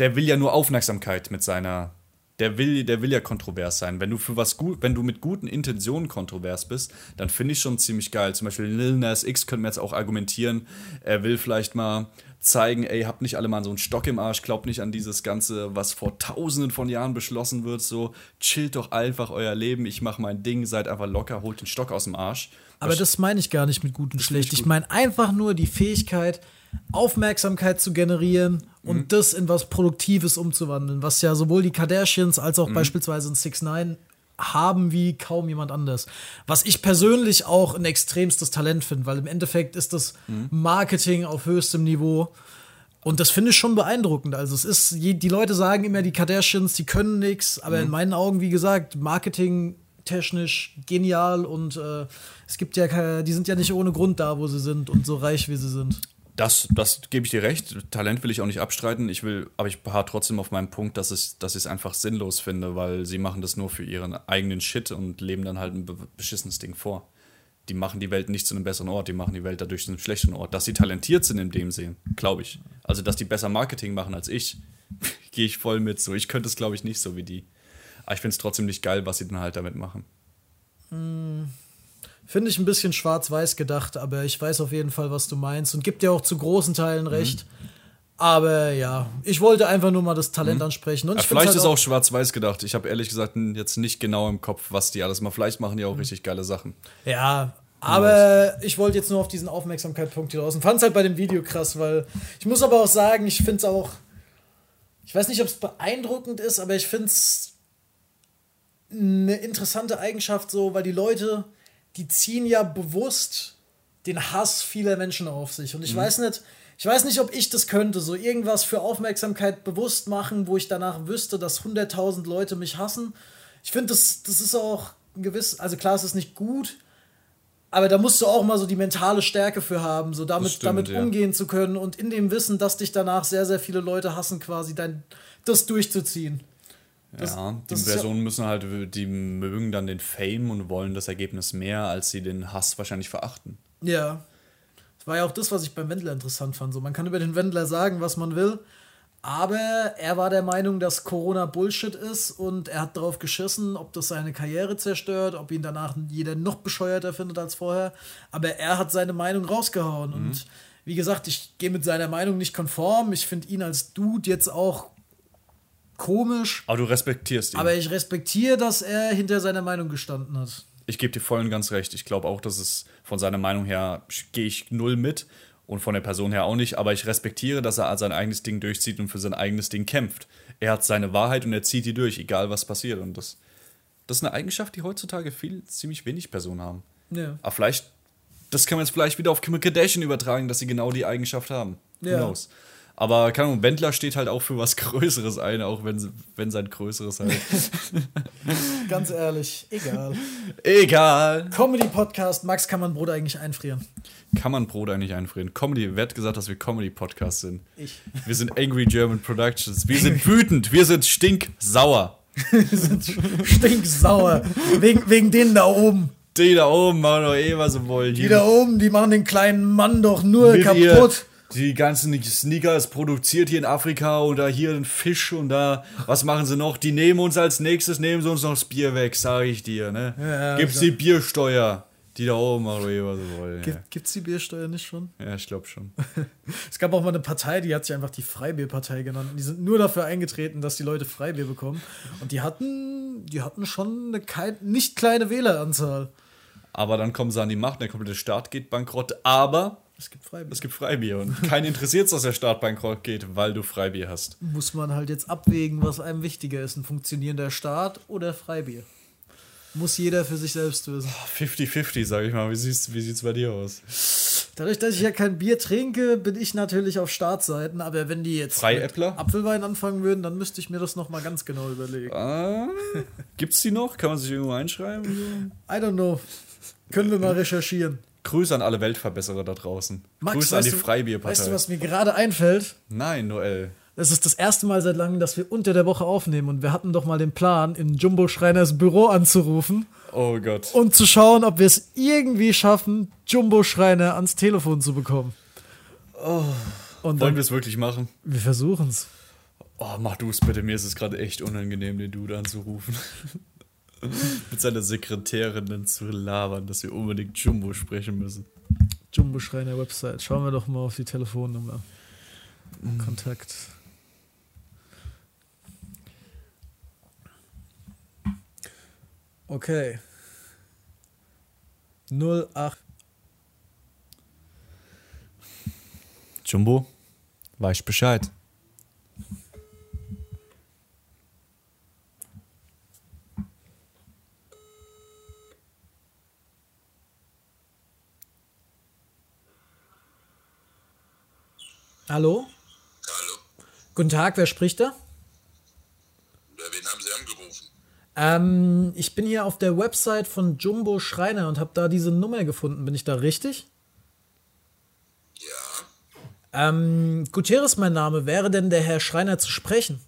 der will ja nur Aufmerksamkeit mit seiner. Der will, der will ja kontrovers sein. Wenn du für was gut, wenn du mit guten Intentionen kontrovers bist, dann finde ich schon ziemlich geil. Zum Beispiel Lil Nas X könnte man jetzt auch argumentieren. Er will vielleicht mal zeigen, ey, habt nicht alle mal so einen Stock im Arsch, glaubt nicht an dieses Ganze, was vor tausenden von Jahren beschlossen wird, so chillt doch einfach euer Leben, ich mach mein Ding, seid einfach locker, holt den Stock aus dem Arsch. Aber das meine ich gar nicht mit gut und schlecht. ich meine einfach nur die Fähigkeit, Aufmerksamkeit zu generieren und Mhm. das in was Produktives umzuwandeln, was ja sowohl die Kardashians als Mhm. auch beispielsweise ein 6 9 haben wie kaum jemand anders. Was ich persönlich auch ein extremstes Talent finde, weil im Endeffekt ist das Mhm. Marketing auf höchstem Niveau. Und das finde ich schon beeindruckend. Also es ist, die Leute sagen immer, die Kardashians, die können nichts, aber Mhm. in meinen Augen, wie gesagt, Marketing technisch genial und äh, es gibt ja, keine, die sind ja nicht ohne Grund da, wo sie sind und so reich, wie sie sind. Das, das gebe ich dir recht. Talent will ich auch nicht abstreiten. Ich will, aber ich beharre trotzdem auf meinem Punkt, dass ich, dass es einfach sinnlos finde, weil sie machen das nur für ihren eigenen Shit und leben dann halt ein be- beschissenes Ding vor. Die machen die Welt nicht zu einem besseren Ort, die machen die Welt dadurch zu einem schlechteren Ort. Dass sie talentiert sind in dem sehen, glaube ich. Also, dass die besser Marketing machen als ich, gehe ich voll mit. So, ich könnte es, glaube ich, nicht so wie die. Aber ich finde es trotzdem nicht geil, was sie dann halt damit machen. Finde ich ein bisschen schwarz-weiß gedacht, aber ich weiß auf jeden Fall, was du meinst und gibt dir auch zu großen Teilen recht. Aber ja, ich wollte einfach nur mal das Talent ansprechen. Und Ja, vielleicht halt ist auch schwarz-weiß gedacht. Ich habe ehrlich gesagt jetzt nicht genau im Kopf, was die alles machen. Vielleicht machen die auch richtig geile Sachen. Ja, aber ich wollte jetzt nur auf diesen Aufmerksamkeitspunkt hier draußen. Fand es halt bei dem Video krass, weil ich muss aber auch sagen, ich finde es auch. Ich weiß nicht, ob es beeindruckend ist, aber ich finde es eine interessante Eigenschaft so, weil die Leute, die ziehen ja bewusst den Hass vieler Menschen auf sich. Und ich weiß nicht, ich weiß nicht, ob ich das könnte, so irgendwas für Aufmerksamkeit bewusst machen, wo ich danach wüsste, dass 100.000 Leute mich hassen. Ich finde, das, das ist auch ein gewiss, also klar, es ist nicht gut, aber da musst du auch mal so die mentale Stärke für haben, so damit, stimmt, damit ja. umgehen zu können und in dem Wissen, dass dich danach sehr, sehr viele Leute hassen, quasi dein, das durchzuziehen. Das- ja, die ist ja- Personen müssen halt, die mögen dann den Fame und wollen das Ergebnis mehr, als sie den Hass wahrscheinlich verachten. Ja. Das war ja auch das, was ich beim Wendler interessant fand. So, man kann über den Wendler sagen, was man will, aber er war der Meinung, dass Corona Bullshit ist und er hat darauf geschissen, ob das seine Karriere zerstört, ob ihn danach jeder noch bescheuerter findet als vorher. Aber er hat seine Meinung rausgehauen und wie gesagt, ich gehe mit seiner Meinung nicht konform. Ich finde ihn als Dude jetzt auch komisch, Aber du respektierst ihn. aber ich respektiere, dass er hinter seiner Meinung gestanden hat. ich gebe dir voll und ganz recht. Ich glaube auch, dass es von seiner Meinung her gehe ich null mit und von der Person her auch nicht. Aber ich respektiere, dass er sein eigenes Ding durchzieht und für sein eigenes Ding kämpft. Er hat seine Wahrheit und er zieht die durch, egal was passiert. Und das, das ist eine Eigenschaft, die heutzutage viel, ziemlich wenig Personen haben. Ja. Aber vielleicht, das kann man jetzt vielleicht wieder auf Kim Kardashian übertragen, dass sie genau die Eigenschaft haben. Who Ja. knows? Aber keine Ahnung, Wendler steht halt auch für was Größeres ein, auch wenn, wenn sein Größeres halt. Ganz ehrlich, egal. Egal. Comedy-Podcast, Max kann man Brot eigentlich einfrieren. Kann man Brot eigentlich einfrieren? Comedy, wer hat gesagt, dass wir Comedy-Podcast sind? Ich. Wir sind Angry German Productions. Wir sind wütend. Wir sind stinksauer. Stinksauer. wegen, wegen denen da oben. Die da oben machen doch eh, was sie wollen. Die da oben, die machen den kleinen Mann doch nur Mit kaputt. Die ganzen Sneakers produziert hier in Afrika oder hier ein Fisch und da, was machen sie noch? Die nehmen uns als nächstes, nehmen sie uns noch das Bier weg, sag ich dir, ne? Ja, Gibt's die Biersteuer. Die da oben machen was sie wollen. Ja, Gibt, gibt's die Biersteuer nicht schon? ja ich glaube schon. Es gab auch mal eine Partei, die hat sich einfach die Freibierpartei genannt. Die sind nur dafür eingetreten, dass die Leute Freibier bekommen. Und die hatten, die hatten schon eine nicht kleine Wähleranzahl. Aber dann kommen sie an die Macht, der komplette Staat geht bankrott, aber Es gibt Freibier. es gibt Freibier und keinen interessiert dass der Staat bankrott geht, weil du Freibier hast. Muss man halt jetzt abwägen, was einem wichtiger ist: ein funktionierender Staat oder Freibier. Muss jeder für sich selbst wissen. 50-50, sag ich mal. Wie sieht's, wie sieht's bei dir aus? Dadurch, dass ich ja kein Bier trinke, bin ich natürlich auf Startseiten. Aber wenn die jetzt Freiäppler? Apfelwein anfangen würden, dann müsste ich mir das nochmal ganz genau überlegen. Ah, gibt's die noch? Kann man sich irgendwo einschreiben? I don't know. Können wir mal recherchieren. Grüße an alle Weltverbesserer da draußen. Max, Grüße an die Freibierpartei. Weißt du, was mir gerade einfällt? Nein, Noel. Es ist das erste Mal seit langem, dass wir unter der Woche aufnehmen und wir hatten doch mal den Plan, in Jumbo Schreiners Büro anzurufen Oh Gott. und zu schauen, ob wir es irgendwie schaffen, Jumbo Schreiner ans Telefon zu bekommen. Und Wollen wir es wirklich machen? wir versuchen es. Oh, mach du es bitte. Mir ist es gerade echt unangenehm, den Dude anzurufen. Mit seiner Sekretärin dann zu labern, dass wir unbedingt Jumbo sprechen müssen. Jumbo Schreiner Website. Schauen wir doch mal auf die Telefonnummer. Kontakt. Okay. 08. Jumbo, weißt Bescheid. Hallo? Hallo, Guten Tag, wer spricht da? Ja, wen haben Sie angerufen? Ähm, ich bin hier auf der Website von Jumbo Schreiner und habe da diese Nummer gefunden. Bin ich da richtig? Ja, Ähm, Gutierrez, mein Name. Wäre denn der Herr Schreiner zu sprechen?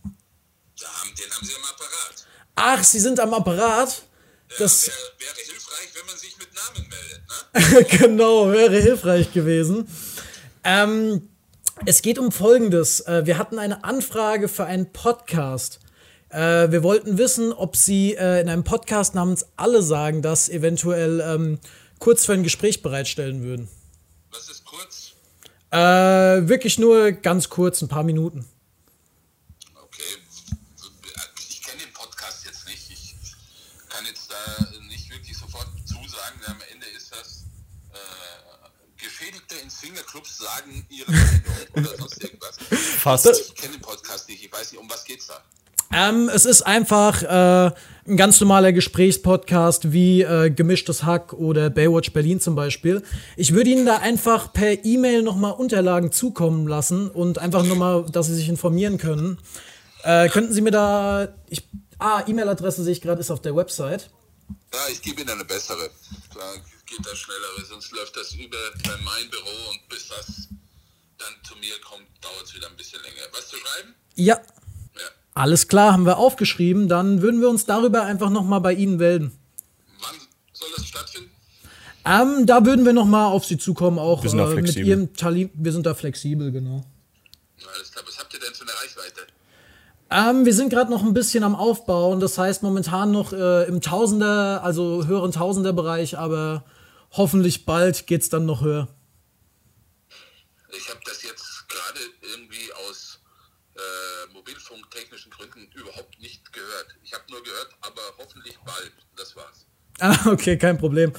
haben, den haben Sie am Apparat. Ach, Sie sind am Apparat? Das Wäre, wäre hilfreich, wenn man sich mit Namen meldet, ne? genau, wäre hilfreich gewesen. Ähm, es geht um Folgendes. Äh, wir hatten eine Anfrage für einen Podcast. Äh, wir wollten wissen, ob Sie äh, in einem Podcast namens Alle sagen, das eventuell ähm, kurz für ein Gespräch bereitstellen würden. Was ist kurz? Äh, wirklich nur ganz kurz, ein paar Minuten. Okay. Ich kenne den Podcast jetzt nicht. Ich kann jetzt da nicht wirklich sofort zusagen. Am Ende ist das äh, Geschädigte Swingerclubs sagen ihre Meinung oder sonst irgendwas. Fast. Ich kenne den Podcast nicht. Ich weiß nicht, um was geht's da? Ähm, es ist einfach äh, ein ganz normaler Gesprächspodcast wie äh, Gemischtes Hack oder Baywatch Berlin zum Beispiel. Ich würde Ihnen da einfach per E-Mail nochmal Unterlagen zukommen lassen und einfach nochmal, dass Sie sich informieren können. Äh, könnten Sie mir da. Ich, ah, E-Mail-Adresse sehe ich gerade, ist auf der Website. Ja, ich gebe Ihnen eine bessere. Da geht das schneller, weil sonst läuft das über bei mein Büro und bis das dann zu mir kommt, dauert es wieder ein bisschen länger. Was zu schreiben? Ja, Ja. alles klar, haben wir aufgeschrieben. Dann würden wir uns darüber einfach nochmal bei Ihnen melden. Wann soll das stattfinden? Ähm, da würden wir nochmal auf Sie zukommen, auch Wir sind da äh, mit flexibel. Ihrem Tali Wir sind da flexibel, genau. Na, Alles klar. Was habt ihr denn für eine Reichweite? Ähm, wir sind gerade noch ein bisschen am Aufbauen, das heißt momentan noch äh, im Tausender, also höheren Tausender-Bereich, aber hoffentlich bald geht's dann noch höher. Ich habe das jetzt gerade irgendwie aus äh, mobilfunktechnischen Gründen überhaupt nicht gehört. Ich habe nur gehört, aber hoffentlich bald. Das war's. Ah, okay, kein Problem.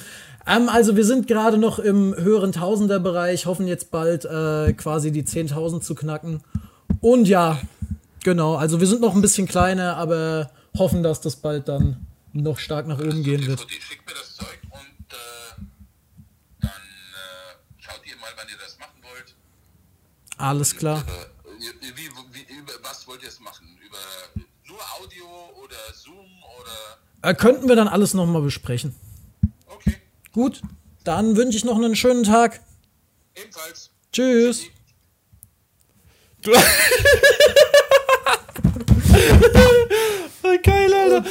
Ähm, also wir sind gerade noch im höheren Tausender-Bereich, hoffen jetzt bald äh, quasi die 10.000 zu knacken. Und ja, genau, also wir sind noch ein bisschen kleiner, aber hoffen, dass das bald dann noch stark nach oben gehen wird. Schickt mir das Zeug und äh, dann äh, schaut ihr mal, wann ihr das machen wollt. Alles klar. Äh, wie, wie, über was wollt ihr es machen? Über nur Audio oder Zoom oder. Äh, könnten wir dann alles nochmal besprechen. Okay, Gut, dann wünsche ich noch einen schönen Tag. ebenfalls. Tschüss. Du Geil, Alter.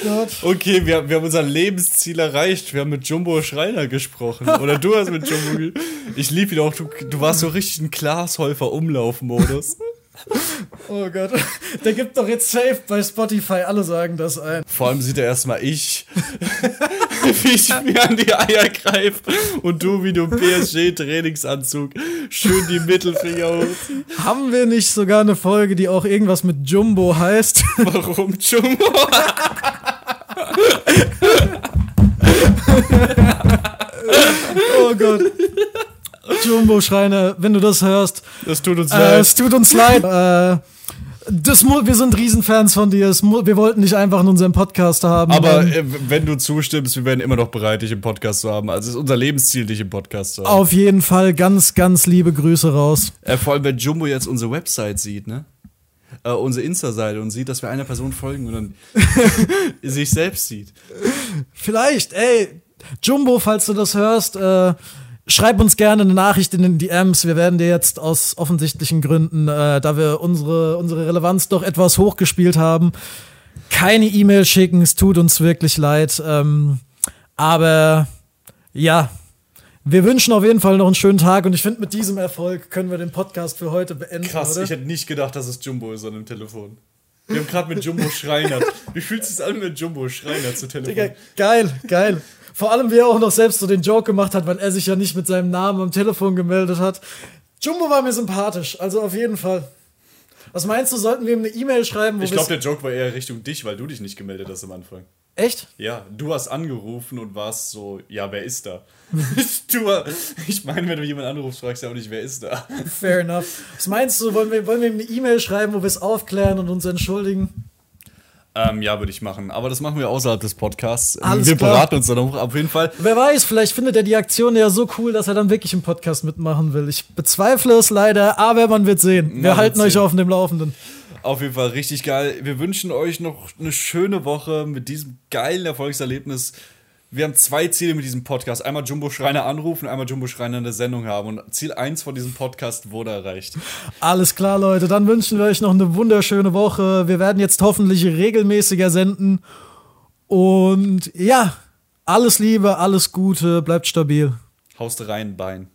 Okay, wir, wir haben unser Lebensziel erreicht. Wir haben mit Jumbo Schreiner gesprochen. Oder du hast mit Jumbo. Ich liebe ihn auch. Du, du warst so richtig ein Glashäufer-Umlauf-Modus. Oh Gott. Der gibt doch jetzt safe bei Spotify, alle sagen das ein. Vor allem sieht er erstmal ich, wie ich mir an die Eier greife. Und du, wie du PSG-Trainingsanzug schön die Mittelfinger hochziehst. Haben wir nicht sogar eine Folge, die auch irgendwas mit Jumbo heißt? Warum Jumbo? oh Gott. Jumbo Schreiner, wenn du das hörst, Das tut uns äh, leid. es tut uns leid. Äh, das wir sind Riesenfans von dir. Wir wollten dich einfach in unserem Podcast haben. Aber Ähm, äh, wenn du zustimmst, wir wären immer noch bereit, dich im Podcast zu haben. Also es ist unser Lebensziel, dich im Podcast zu haben. auf jeden Fall ganz, ganz liebe Grüße raus. Äh, vor allem, wenn Jumbo jetzt unsere Website sieht, ne? Äh, unsere Insta-Seite und sieht, dass wir einer Person folgen und dann sich selbst sieht. Vielleicht, ey, Jumbo, falls du das hörst, äh, schreib uns gerne eine Nachricht in den DMs. Wir werden dir jetzt aus offensichtlichen Gründen, äh, da wir unsere, unsere Relevanz doch etwas hochgespielt haben, keine E-Mail schicken. Es tut uns wirklich leid. Ähm, aber ja, wir wünschen auf jeden Fall noch einen schönen Tag und ich finde, mit diesem Erfolg können wir den Podcast für heute beenden. Krass, oder? ich hätte nicht gedacht, dass es Jumbo ist an dem Telefon. Wir haben gerade mit Jumbo Schreiner. Wie fühlt es sich an, mit Jumbo Schreiner zu Digga, telefonieren? geil, geil. Vor allem, wie er auch noch selbst so den Joke gemacht hat, weil er sich ja nicht mit seinem Namen am Telefon gemeldet hat. Jumbo war mir sympathisch, also auf jeden Fall. Was meinst du, sollten wir ihm eine E-Mail schreiben, wo Ich glaube, der Joke war eher Richtung dich, weil du dich nicht gemeldet hast am Anfang. Echt? Ja, du hast angerufen und warst so, ja, wer ist da? du, ich meine, wenn du jemanden anrufst, fragst du auch nicht, wer ist da? Fair enough. Was meinst du, wollen wir, wollen wir ihm eine E-Mail schreiben, wo wir es aufklären und uns entschuldigen? Ähm, ja, würde ich machen. Aber das machen wir außerhalb des Podcasts. Ähm, Alles wir klar. beraten uns dann auch auf jeden Fall. Wer weiß, vielleicht findet er die Aktion ja so cool, dass er dann wirklich im Podcast mitmachen will. Ich bezweifle es leider, aber man wird sehen. Wir Man halten euch sehen. auf dem Laufenden. Auf jeden Fall richtig geil. Wir wünschen euch noch eine schöne Woche mit diesem geilen Erfolgserlebnis. Wir haben zwei Ziele mit diesem Podcast. Einmal Jumbo Schreiner anrufen, einmal Jumbo Schreiner in der Sendung haben. Und Ziel 1 von diesem Podcast wurde erreicht. Alles klar, Leute. Dann wünschen wir euch noch eine wunderschöne Woche. Wir werden jetzt hoffentlich regelmäßiger senden. Und ja, alles Liebe, alles Gute, bleibt stabil. Haust rein, Bein.